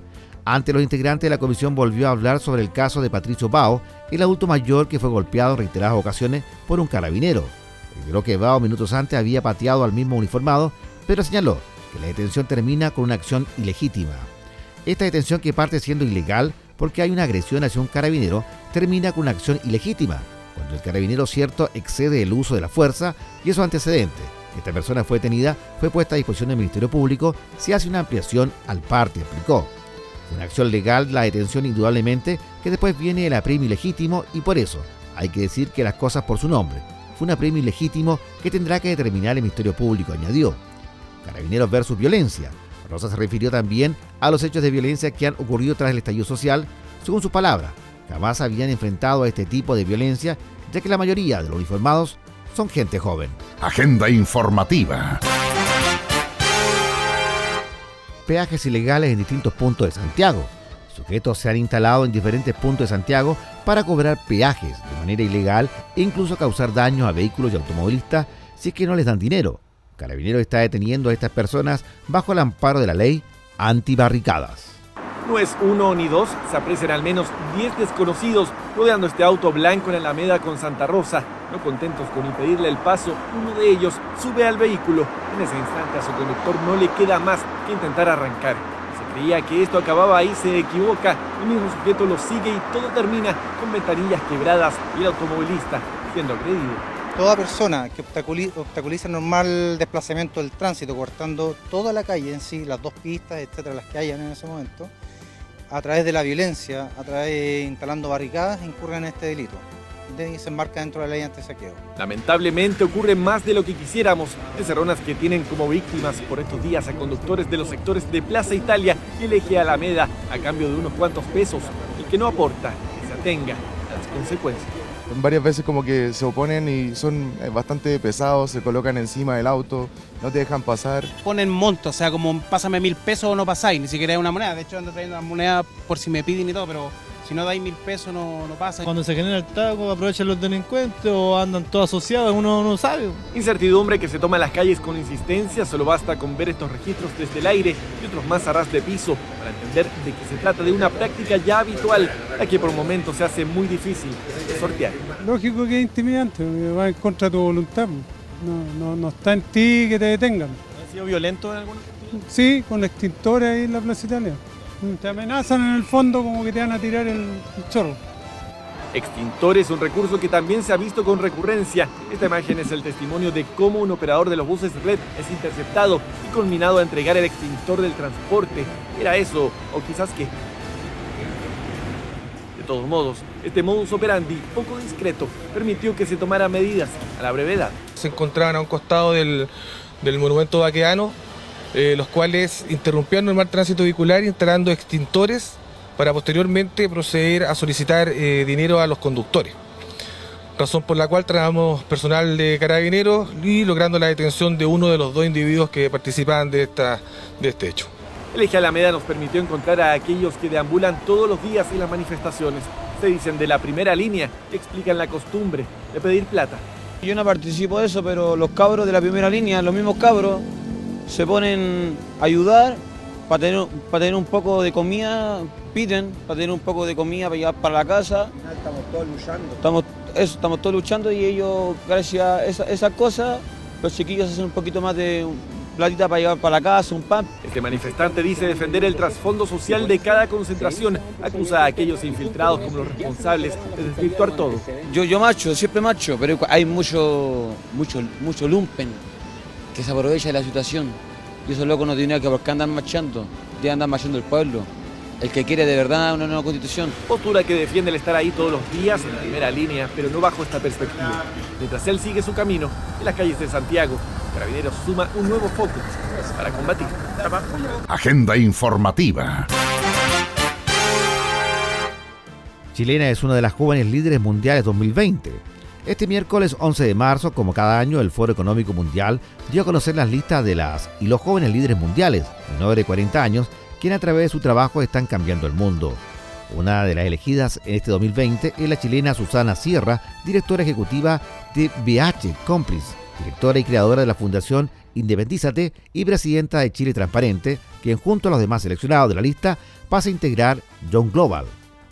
Ante los integrantes la comisión volvió a hablar sobre el caso de Patricio Bao, el adulto mayor que fue golpeado en reiteradas ocasiones por un carabinero. Reiteró que Bao minutos antes había pateado al mismo uniformado, pero señaló que la detención termina con una acción ilegítima. Esta detención que parte siendo ilegal porque hay una agresión hacia un carabinero termina con una acción ilegítima, cuando el carabinero cierto excede el uso de la fuerza y es su antecedente. Esta persona fue detenida, fue puesta a disposición del Ministerio Público, se hace una ampliación al parte, explicó. Una acción legal, la detención indudablemente, que después viene el apremio ilegítimo y por eso hay que decir que las cosas por su nombre. Fue un apremio ilegítimo que tendrá que determinar el Ministerio Público, añadió. Carabineros versus violencia. Rosa se refirió también a los hechos de violencia que han ocurrido tras el estallido social. Según sus palabras, jamás habían enfrentado a este tipo de violencia, ya que la mayoría de los uniformados son gente joven. Agenda informativa. Peajes ilegales en distintos puntos de Santiago. Sujetos se han instalado en diferentes puntos de Santiago para cobrar peajes de manera ilegal e incluso causar daños a vehículos y automovilistas si es que no les dan dinero. Carabinero está deteniendo a estas personas bajo el amparo de la ley antibarricadas. No es uno ni dos, se aprecian al menos 10 desconocidos rodeando este auto blanco en la Alameda con Santa Rosa. No contentos con impedirle el paso, uno de ellos sube al vehículo. En ese instante a su conductor no le queda más que intentar arrancar. Se creía que esto acababa ahí, se equivoca. El mismo sujeto lo sigue y todo termina con ventanillas quebradas y el automovilista siendo agredido toda persona que obstaculiza el normal desplazamiento del tránsito, cortando toda la calle en sí, las dos pistas, etcétera, las que hayan en ese momento, a través de la violencia, a través de instalando barricadas, incurren en este delito. Y se enmarca dentro de la ley anti-saqueo. Lamentablemente ocurre más de lo que quisiéramos. Encerronas que tienen como víctimas por estos días a conductores de los sectores de Plaza Italia y el eje Alameda a cambio de unos cuantos pesos. El que no aporta, que se atenga a las consecuencias varias veces como que se oponen y son eh, bastante pesados, se colocan encima del auto, no te dejan pasar. Ponen monto, o sea, como pásame mil pesos o no pasáis, ni siquiera es una moneda. De hecho, ando trayendo una moneda por si me piden y todo, pero si no dais mil pesos no, no pasa. Cuando se genera el taco, aprovechan los delincuentes o andan todos asociados, uno no sabe. Incertidumbre que se toma en las calles con insistencia, solo basta con ver estos registros desde el aire y otros más a ras de piso para entender de que se trata de una práctica ya habitual, la que por momentos se hace muy difícil de sortear. Lógico que es intimidante, va en contra de tu voluntad. No, no, no está en ti que te detengan. ¿Ha sido violento en alguna? Sí, con extintores ahí en la Plaza Italia. Te amenazan en el fondo como que te van a tirar el, chorro. Extintor es un recurso que también se ha visto con recurrencia. Esta imagen es el testimonio de cómo un operador de los buses red es interceptado y culminado a entregar el extintor del transporte. ¿Era eso? ¿O quizás qué? De todos modos, este modus operandi, poco discreto, permitió que se tomara medidas a la brevedad. Se encontraban a un costado del, del monumento vaqueano eh, los cuales interrumpían el normal tránsito vehicular instalando extintores para posteriormente proceder a solicitar eh, dinero a los conductores. Razón por la cual trabajamos personal de carabineros y logrando la detención de uno de los dos individuos que participaban de, esta, de este hecho. El eje Alameda nos permitió encontrar a aquellos que deambulan todos los días en las manifestaciones. Se dicen de la primera línea que explican la costumbre de pedir plata. Yo no participo de eso, pero los cabros de la primera línea, los mismos cabros, se ponen a ayudar para tener, para tener un poco de comida, piden para tener un poco de comida para llevar para la casa. Estamos todos luchando. Estamos, eso, estamos todos luchando y ellos, gracias a esas esa cosas, los chiquillos hacen un poquito más de, platita para llevar para la casa, un pan. Este manifestante dice defender el trasfondo social de cada concentración, acusa a aquellos infiltrados como los responsables de desvirtuar todo. Yo, yo macho, siempre macho, pero hay mucho, mucho, mucho lumpen que se aprovecha de la situación. Y esos locos no tienen que por qué andan marchando, ya andan marchando el pueblo. El que quiere de verdad una nueva constitución. Postura que defiende el estar ahí todos los días en primera línea, pero no bajo esta perspectiva. Mientras él sigue su camino en las calles de Santiago, Carabineros suma un nuevo foco para combatir. Agenda informativa. Chilena es una de las jóvenes líderes mundiales 2020. Este miércoles 11 de marzo, como cada año, el Foro Económico Mundial dio a conocer las listas de las y los jóvenes líderes mundiales, menores de 40 años, quienes a través de su trabajo están cambiando el mundo. Una de las elegidas en este 2020 es la chilena Susana Sierra, directora ejecutiva de BH Complice, directora y creadora de la Fundación Independízate y presidenta de Chile Transparente, quien junto a los demás seleccionados de la lista pasa a integrar Young Global,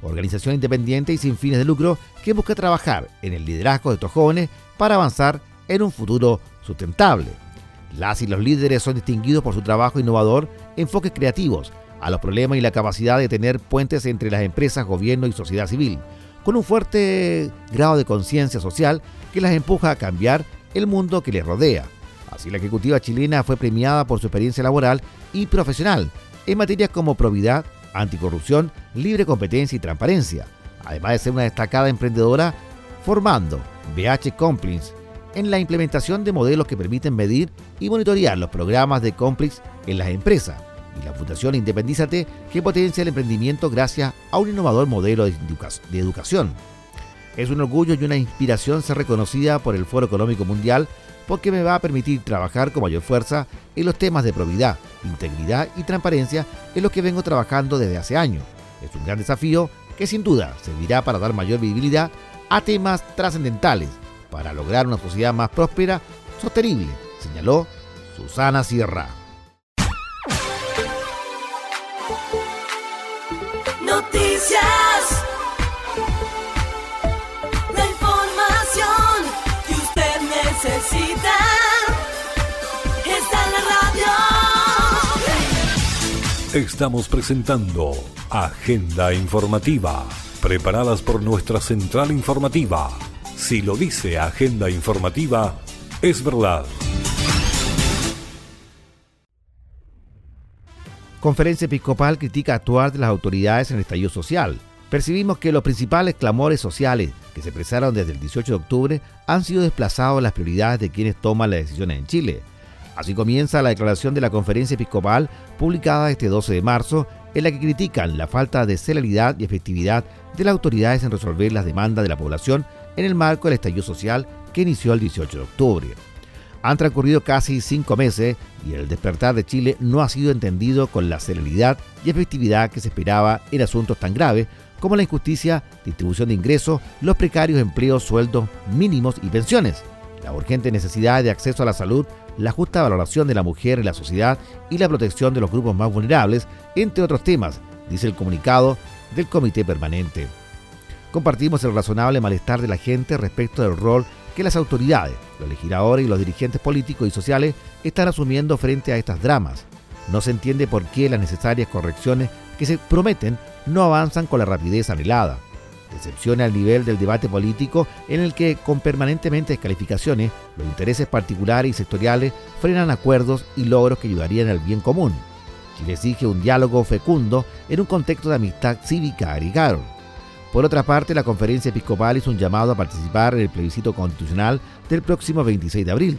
organización independiente y sin fines de lucro que busca trabajar en el liderazgo de estos jóvenes para avanzar en un futuro sustentable. Las y los líderes son distinguidos por su trabajo innovador, enfoques creativos a los problemas y la capacidad de tener puentes entre las empresas, gobierno y sociedad civil, con un fuerte grado de conciencia social que las empuja a cambiar el mundo que les rodea. Así la ejecutiva chilena fue premiada por su experiencia laboral y profesional en materias como probidad, anticorrupción, libre competencia y transparencia, además de ser una destacada emprendedora formando BH Compliance en la implementación de modelos que permiten medir y monitorear los programas de Complex en las empresas y la Fundación Independízate que potencia el emprendimiento gracias a un innovador modelo de, educa- de educación. Es un orgullo y una inspiración ser reconocida por el Foro Económico Mundial porque me va a permitir trabajar con mayor fuerza en los temas de probidad, integridad y transparencia en los que vengo trabajando desde hace años. Es un gran desafío que sin duda servirá para dar mayor visibilidad a temas trascendentales para lograr una sociedad más próspera, sostenible, señaló Susana Sierra. Noticias. La información que usted necesita está en la radio. Estamos presentando Agenda Informativa, preparadas por nuestra central informativa. Si lo dice Agenda Informativa, es verdad. Conferencia Episcopal critica actuar de las autoridades en el estallido social. Percibimos que los principales clamores sociales que se expresaron desde el 18 de octubre han sido desplazados en las prioridades de quienes toman las decisiones en Chile. Así comienza la declaración de la Conferencia Episcopal publicada este 12 de marzo, en la que critican la falta de celeridad y efectividad de las autoridades en resolver las demandas de la población en el marco del estallido social que inició el 18 de octubre. Han transcurrido casi cinco meses y el despertar de Chile no ha sido entendido con la celeridad y efectividad que se esperaba en asuntos tan graves como la injusticia, distribución de ingresos, los precarios empleos, sueldos mínimos y pensiones, la urgente necesidad de acceso a la salud, la justa valoración de la mujer en la sociedad y la protección de los grupos más vulnerables, entre otros temas, dice el comunicado del Comité Permanente. Compartimos el razonable malestar de la gente respecto del rol que las autoridades, los legisladores y los dirigentes políticos y sociales están asumiendo frente a estas dramas. No se entiende por qué las necesarias correcciones que se prometen no avanzan con la rapidez anhelada. Decepciona al nivel del debate político en el que, con permanentemente descalificaciones, los intereses particulares y sectoriales frenan acuerdos y logros que ayudarían al bien común. Chile exige un diálogo fecundo en un contexto de amistad cívica, agregaron. Por otra parte, la conferencia episcopal hizo un llamado a participar en el plebiscito constitucional del próximo 26 de abril.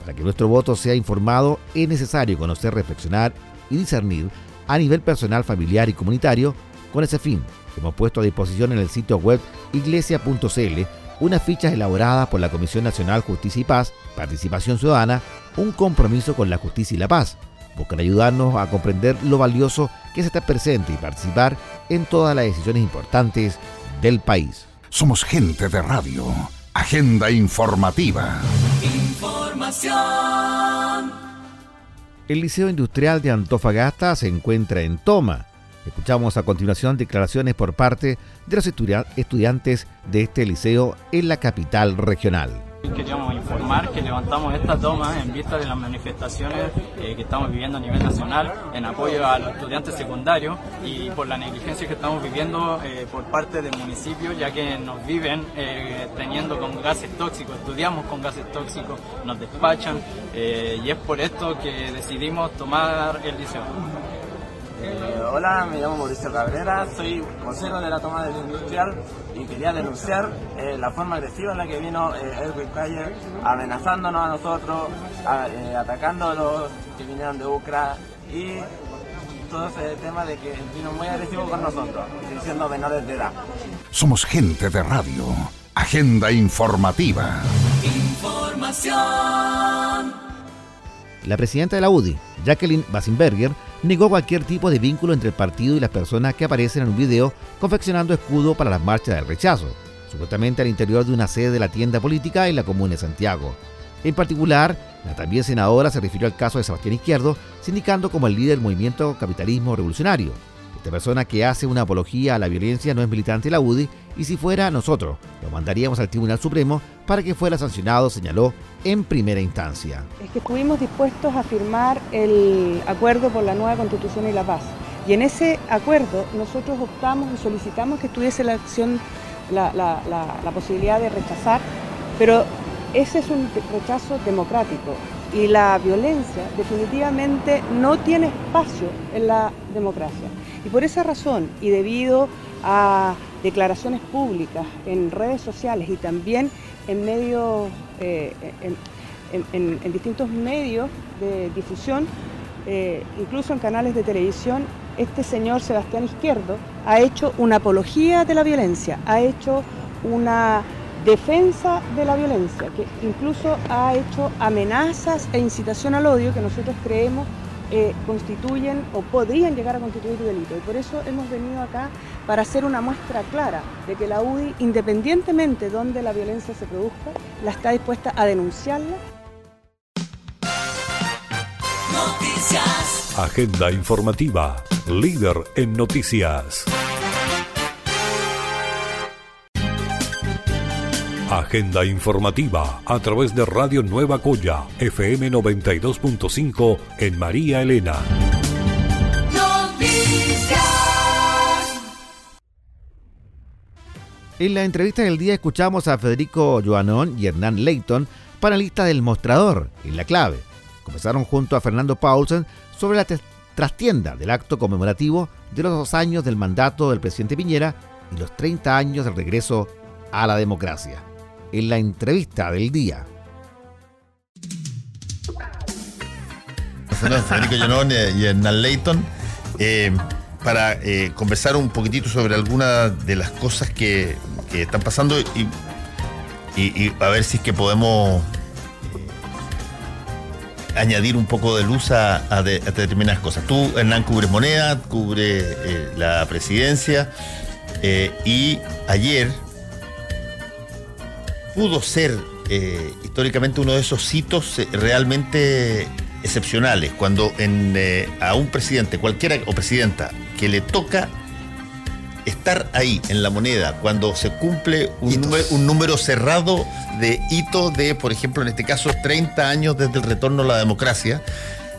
Para que nuestro voto sea informado, es necesario conocer, reflexionar y discernir a nivel personal, familiar y comunitario. Con ese fin, hemos puesto a disposición en el sitio web iglesia.cl unas fichas elaboradas por la Comisión Nacional Justicia y Paz, Participación Ciudadana, un compromiso con la justicia y la paz. Buscan ayudarnos a comprender lo valioso que es estar presente y participar en todas las decisiones importantes del país. Somos gente de radio. Agenda informativa. Información. El Liceo Industrial de Antofagasta se encuentra en toma. Escuchamos a continuación declaraciones por parte de los estudia- estudiantes de este liceo en la capital regional. Queríamos informar que levantamos esta toma en vista de las manifestaciones eh, que estamos viviendo a nivel nacional en apoyo a los estudiantes secundarios y por la negligencia que estamos viviendo eh, por parte del municipio, ya que nos viven eh, teniendo con gases tóxicos, estudiamos con gases tóxicos, nos despachan y es por esto que decidimos tomar el liceo. Eh, hola, me llamo Mauricio Cabrera, soy vocero de la toma del industrial y quería denunciar eh, la forma agresiva en la que vino eh, Edwin Calle amenazándonos a nosotros, a- eh, atacando a los que vinieron de Ucra y todo ese tema de que vino muy agresivo con nosotros, diciendo menores de edad. Somos gente de radio. Agenda informativa. Información. La presidenta de la UDI, Jacqueline Basinberger, negó cualquier tipo de vínculo entre el partido y las personas que aparecen en un video confeccionando escudo para las marchas del rechazo, supuestamente al interior de una sede de la tienda política en la comuna de Santiago. En particular, la también senadora se refirió al caso de Sebastián Izquierdo, sindicando como el líder del movimiento Capitalismo Revolucionario. Esta persona que hace una apología a la violencia no es militante de la UDI y si fuera nosotros, lo mandaríamos al Tribunal Supremo para que fuera sancionado, señaló en primera instancia. es que estuvimos dispuestos a firmar el acuerdo por la nueva constitución y la paz. Y en ese acuerdo nosotros optamos y solicitamos que estuviese la acción, la, posibilidad de rechazar, pero ese es un rechazo democrático y la violencia definitivamente no tiene espacio en la democracia. Y por esa razón, y debido a declaraciones públicas en redes sociales y también en medios, eh, en, distintos medios de difusión, eh, incluso en canales de televisión, este señor Sebastián Izquierdo ha hecho una apología de la violencia, ha hecho una defensa de la violencia, que incluso ha hecho amenazas e incitación al odio que nosotros creemos eh, constituyen o podrían llegar a constituir delito. Y por eso hemos venido acá para hacer una muestra clara de que la UDI, independientemente de donde la violencia se produzca, la está dispuesta a denunciarla. Agenda informativa, líder en noticias. Agenda informativa a través de Radio Nueva Coya, FM 92.5 en María Elena. En la entrevista del día escuchamos a Federico Joanón y Hernán Leighton, panelistas del Mostrador, en La Clave. Conversaron junto a Fernando Paulsen sobre la trastienda del acto conmemorativo de los dos años del mandato del presidente Piñera y los 30 años del regreso a la democracia. En la entrevista del día. Federico Llenón eh, y Hernán Leighton eh, para eh, conversar un poquitito sobre algunas de las cosas que, están pasando y, a ver si es que podemos eh, añadir un poco de luz a, de- a determinadas cosas. Tú, Hernán, cubres moneda, cubre la presidencia y ayer pudo ser eh, históricamente uno de esos hitos eh, realmente excepcionales, cuando en, eh, a un presidente, cualquiera o presidenta, que le toca estar ahí en la moneda, cuando se cumple un, número, un número cerrado de hitos de, por ejemplo, en este caso, 30 años desde el retorno a la democracia,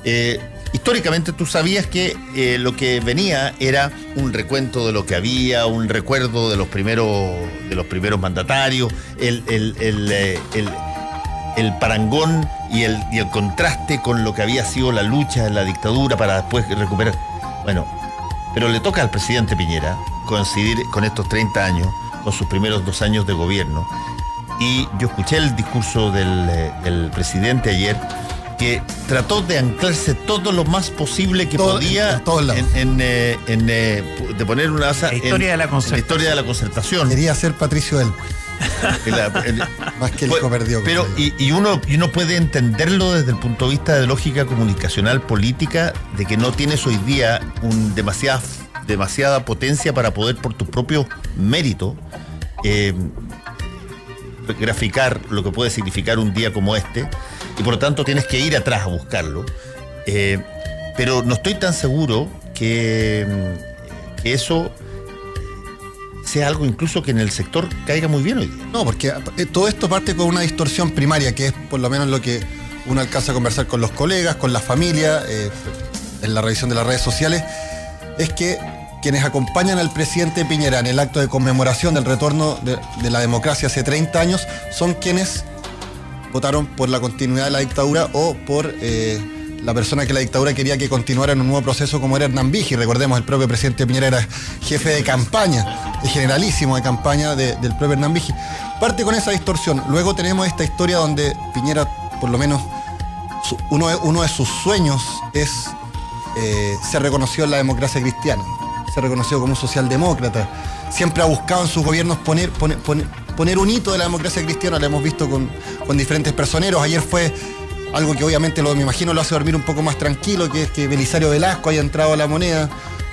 eh, históricamente tú sabías que eh, lo que venía era un recuento de lo que había, un recuerdo de los primeros, de los primeros mandatarios, el, el- eh, el- el parangón y el, y el contraste con lo que había sido la lucha en la dictadura para después recuperar. Bueno, pero le toca al presidente Piñera coincidir con estos 30 años, con sus primeros dos años de gobierno. Y yo escuché el discurso del, eh, del presidente ayer, que trató de anclarse todo lo más posible que podía en, en, eh, en, eh, de poner una base La historia en- de la la historia de la concertación. Quería ser Patricio Elwin. Más que el hijo perdió. Pero, y, y uno, y uno puede entenderlo desde el punto de vista de lógica comunicacional política, de que no tienes hoy día un demasiada, demasiada potencia para poder, por tu propio mérito, eh, graficar lo que puede significar un día como este, y por lo tanto tienes que ir atrás a buscarlo. Eh, pero no estoy tan seguro que, mm, que eso sea algo incluso que en el sector caiga muy bien hoy día. No, porque eh, todo esto parte con una distorsión primaria, que es por lo menos lo que uno alcanza a conversar con los colegas, con la familia, eh, en la revisión de las redes sociales, es que quienes acompañan al presidente Piñera en el acto de conmemoración del retorno de, de la democracia hace 30 años son quienes votaron por la continuidad de la dictadura o por eh, la persona que la dictadura quería que continuara en un nuevo proceso como era Hernán Vigi. Recordemos, el propio presidente Piñera era jefe de campaña, generalísimo de campaña de- del propio Hernán Vigi. Parte con esa distorsión. Luego tenemos esta historia donde Piñera, por lo menos, uno, de- sus sueños es eh, ser reconocido en la democracia cristiana, ser reconocido como un socialdemócrata. Siempre ha buscado en sus gobiernos poner- poner un hito de la democracia cristiana, lo hemos visto con, con diferentes personeros. Ayer fue algo que obviamente lo, me imagino lo hace dormir un poco más tranquilo, que es que Belisario Velasco haya entrado a la moneda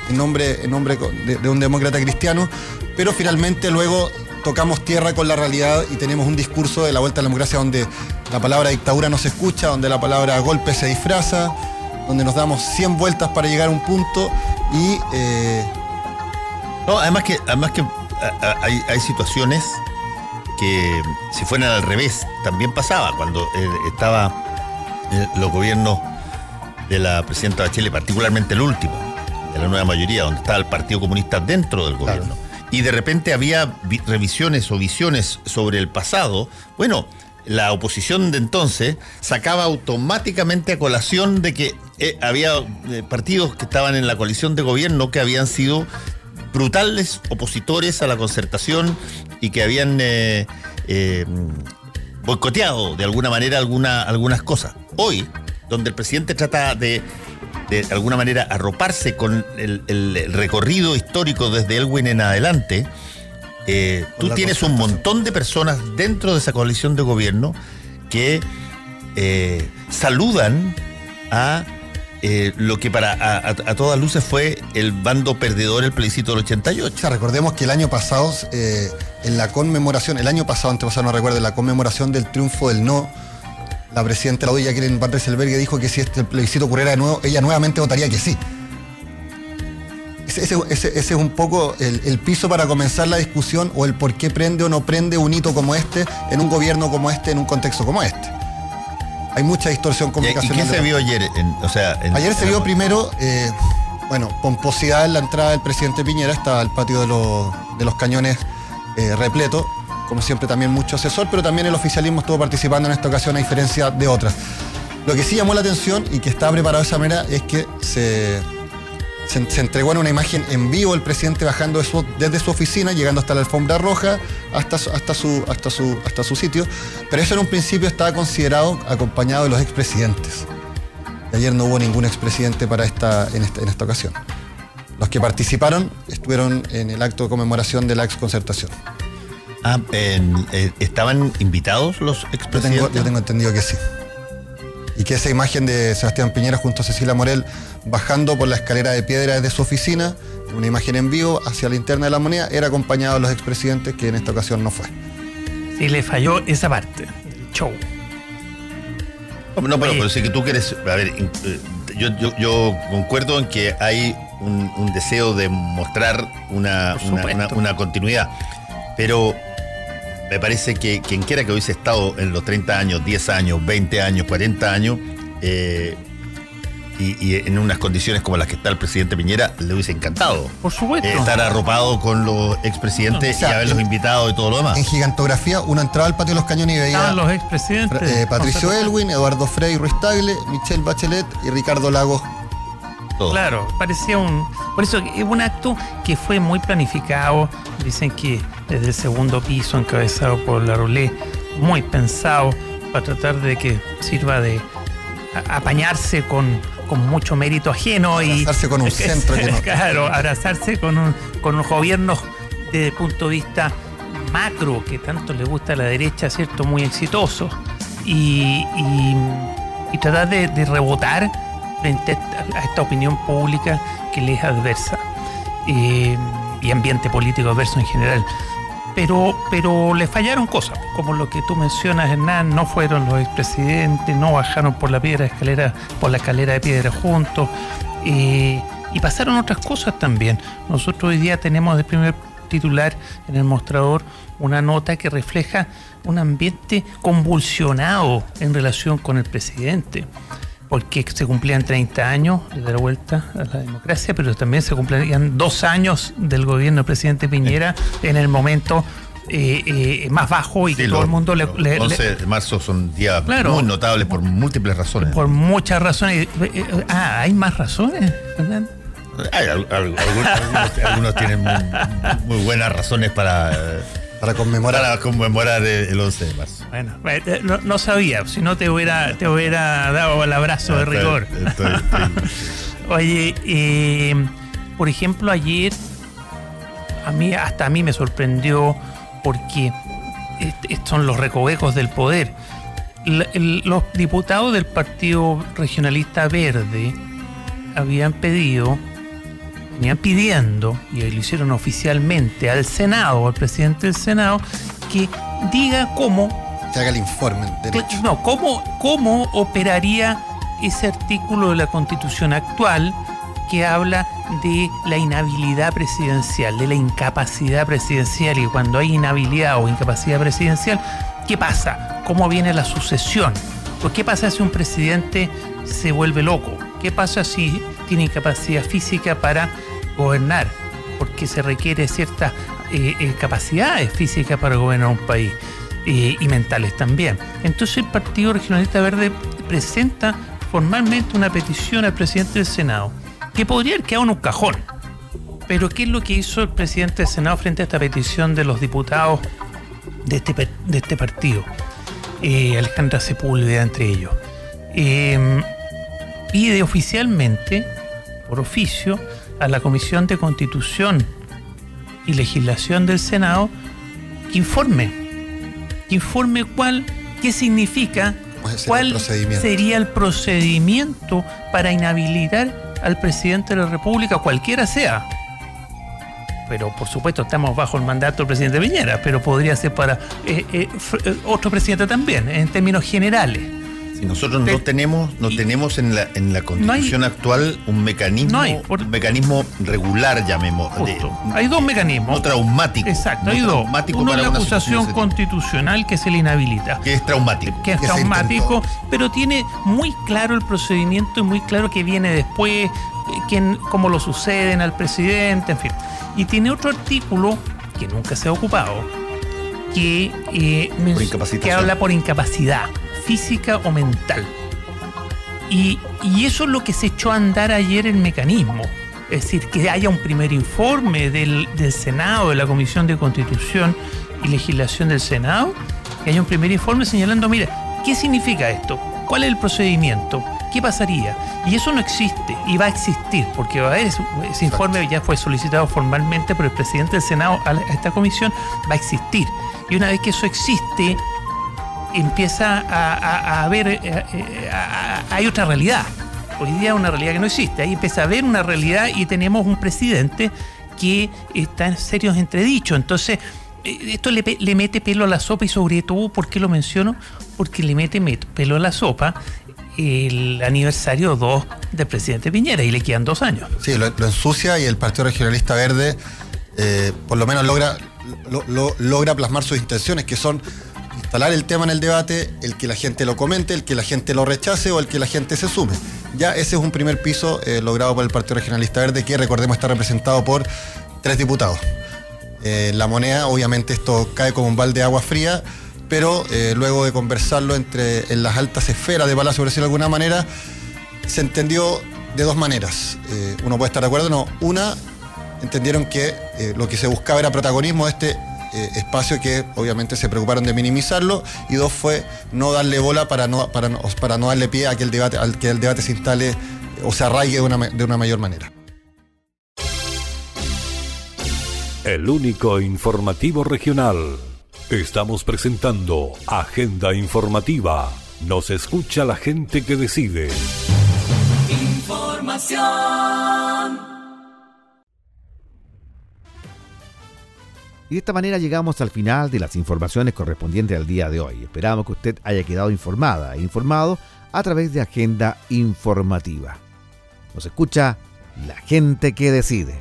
en nombre, en nombre de, un demócrata cristiano, pero finalmente luego tocamos tierra con la realidad y tenemos un discurso de la vuelta a la democracia donde la palabra dictadura no se escucha, donde la palabra golpe se disfraza, donde nos damos 100 vueltas para llegar a un punto y... eh, No, además que, además que a- a- hay, hay situaciones que si fueran al revés, también pasaba cuando eh, estaba eh, los gobiernos de la presidenta Bachelet, particularmente el último, de la nueva mayoría, donde estaba el Partido Comunista dentro del gobierno. Y de repente había vi- revisiones o visiones sobre el pasado. Bueno, la oposición de entonces sacaba automáticamente a colación de que eh, había eh, partidos que estaban en la coalición de gobierno que habían sido brutales opositores a la concertación y que habían eh, eh, boicoteado de alguna manera alguna, algunas cosas. Hoy, donde el presidente trata de de alguna manera arroparse con el, el recorrido histórico desde Elwin en adelante, eh, tú tienes un montón de personas dentro de esa coalición de gobierno que eh, saludan a eh, lo que para a, todas luces fue el bando perdedor el plebiscito del 88. O sea, recordemos que el año pasado, eh, en la conmemoración, el año pasado, antepasado no recuerdo, en la conmemoración del triunfo del no, la presidenta de la UDI, Jacqueline Van Rieselberghe, dijo que si este plebiscito ocurriera de nuevo, ella nuevamente votaría que sí. Ese, es un poco el piso para comenzar la discusión o el por qué prende o no prende un hito como este en un gobierno como este, en un contexto como este. Hay mucha distorsión ¿Y, y comunicacional. qué se vio ayer? En- o sea, en- Ayer se vio primero, eh, bueno, pomposidad en la entrada del presidente Piñera, estaba el patio de los, de los cañones eh, repleto, como siempre también mucho asesor, pero también el oficialismo estuvo participando en esta ocasión a diferencia de otras. Lo que sí llamó la atención y que está preparado de esa manera es que se, se, se entregó en una imagen en vivo el presidente bajando de su- desde su oficina, llegando hasta la alfombra roja, hasta, su- hasta, su, hasta, su, hasta su sitio, pero eso en un principio estaba considerado acompañado de los expresidentes. Y ayer no hubo ningún expresidente para esta, en, esta, en esta ocasión. Los que participaron estuvieron en el acto de conmemoración de la exconcertación. Ah, eh, ¿Estaban invitados los Yo tengo, expresidentes? yo tengo entendido que sí. Y que esa imagen de Sebastián Piñera junto a Cecilia Morel bajando por la escalera de piedra desde su oficina, una imagen en vivo hacia la interna de la moneda, era acompañado de los expresidentes, que en esta ocasión no fue. Sí, le falló esa parte show. No, pero, pero sí que tú quieres. A ver, eh, yo, yo, yo concuerdo en que hay un, un deseo de mostrar una- una continuidad. Pero me parece que quien quiera que hubiese estado en los 30 años, 10 años, 20 años, 40 años, eh, y, y en unas condiciones como las que está el presidente Piñera, le hubiese encantado. Por supuesto. Eh, estar arropado con los expresidentes O sea, y haberlos en- invitado y todo lo demás. En gigantografía, uno entraba al patio de los cañones y veía Estaban los expresidentes. eh, Patricio Elwin, Eduardo Frei Ruiz Tagle, Michelle Bachelet y Ricardo Lagos. Claro, parecía un. Por eso es un acto que fue muy planificado. Dicen que desde el segundo piso, encabezado por la Roulette, muy pensado para tratar de que sirva de apañarse con, con mucho mérito ajeno y. Abrazarse con un centro que no- Claro, abrazarse con, un, con un gobierno desde el punto de vista macro, que tanto le gusta a la derecha, ¿cierto? Muy exitoso. Y, y- y tratar de, de rebotar frente a a esta opinión pública que le es adversa eh, y ambiente político adverso en general. Pero, pero le fallaron cosas, como lo que tú mencionas, Hernán, no fueron los expresidentes, no bajaron por la piedra escalera, por la escalera de piedra juntos, y pasaron otras cosas también. Nosotros hoy día tenemos de primer titular en el mostrador una nota que refleja un ambiente convulsionado en relación con el presidente porque se cumplían 30 años de dar vuelta a la democracia, pero también se cumplían dos años del gobierno del presidente Piñera en el momento eh, eh, más bajo y que todo el mundo le, 11 de marzo son días muy notables por múltiples razones. Por muchas razones. Eh, ah, ¿hay más razones, Fernando? algunos, tienen muy buenas razones para para conmemorar. Para conmemorar el 11 de marzo. Bueno, eh, no, sabía, si no te hubiera, te hubiera dado el abrazo de rigor. Oye, eh, por ejemplo, ayer, a mí, hasta a mí me sorprendió porque son los recovecos del poder. los diputados del Partido Regionalista Verde habían pedido venían pidiendo, y lo hicieron oficialmente al Senado, al presidente del Senado, que diga cómo... Que haga el informe. no, cómo, cómo operaría ese artículo de la Constitución actual que habla de la inhabilidad presidencial, de la incapacidad presidencial, y cuando hay inhabilidad o incapacidad presidencial, ¿qué pasa? ¿Cómo viene la sucesión? Pues, ¿Qué pasa si un presidente se vuelve loco? ¿Qué pasa si tiene incapacidad física para gobernar, porque se requiere ciertas eh, eh, capacidades físicas para gobernar un país eh, y mentales también. Entonces el Partido Regionalista Verde presenta formalmente una petición al presidente del Senado, que podría haber quedado en un cajón. Pero ¿qué es lo que hizo el presidente del Senado frente a esta petición de los diputados de este, de este partido? Alejandra Sepúlveda entre ellos. pide oficialmente, por oficio, a la Comisión de Constitución y Legislación del Senado que informe, que informe cuál, qué significa, cuál sería el procedimiento para inhabilitar al presidente de la República, cualquiera sea. Pero por supuesto estamos bajo el mandato del presidente Piñera, pero podría ser para eh, eh, eh, otro presidente también, en términos generales. Nosotros no tenemos, no tenemos en la, en la constitución actual un mecanismo, un mecanismo regular, llamemos. hay dos mecanismos. No traumático. Exacto, hay dos. Uno es la acusación constitucional que se le inhabilita. Que es traumático. Que es traumático, pero tiene muy claro el procedimiento y muy claro que viene después, quién, cómo lo suceden al presidente, en fin. Y tiene otro artículo que nunca se ha ocupado, que, eh, que habla por incapacidad física o mental. Y, eso es lo que se echó a andar ayer el mecanismo. Es decir, que haya un primer informe del, Senado, de la Comisión de Constitución y Legislación del Senado, que haya un primer informe señalando, mira, ¿qué significa esto? ¿Cuál es el procedimiento? ¿Qué pasaría? Y eso no existe y va a existir, porque va a haber ese, informe ya fue solicitado formalmente por el presidente del Senado a esta comisión, va a existir. Y una vez que eso existe, empieza a, a, ver, eh, eh, hay otra realidad. Hoy día una realidad que no existe. Ahí empieza a ver una realidad y tenemos un presidente que está en serios entredichos. Entonces, eh, esto le, mete pelo a la sopa y sobre todo, ¿por qué lo menciono? Porque le mete pelo a la sopa el aniversario 2 del presidente Piñera y le quedan dos años. Sí, lo, ensucia y el Partido Regionalista Verde por lo menos logra, logra plasmar sus intenciones, que son instalar el tema en el debate, el que la gente lo comente, el que la gente lo rechace o el que la gente se sume. Ya ese es un primer piso eh, logrado por el Partido Regionalista Verde, que recordemos está representado por tres diputados. Eh, la moneda, obviamente esto cae como un balde de agua fría, pero eh, luego de conversarlo entre en las altas esferas de Palacio, por decirlo de alguna manera, se entendió de dos maneras. uno puede estar de acuerdo, no. Una, entendieron que lo que se buscaba era protagonismo de este eh, espacio que obviamente se preocuparon de minimizarlo y dos fue no darle bola para no, para, para no darle pie a que el debate, al que el debate se instale o se arraigue de una, de una mayor manera. El único informativo regional. Estamos presentando Agenda Informativa. Nos escucha la gente que decide. Información. Y de esta manera llegamos al final de las informaciones correspondientes al día de hoy. Esperamos que usted haya quedado informada e informado a través de Agenda Informativa. Nos escucha la gente que decide.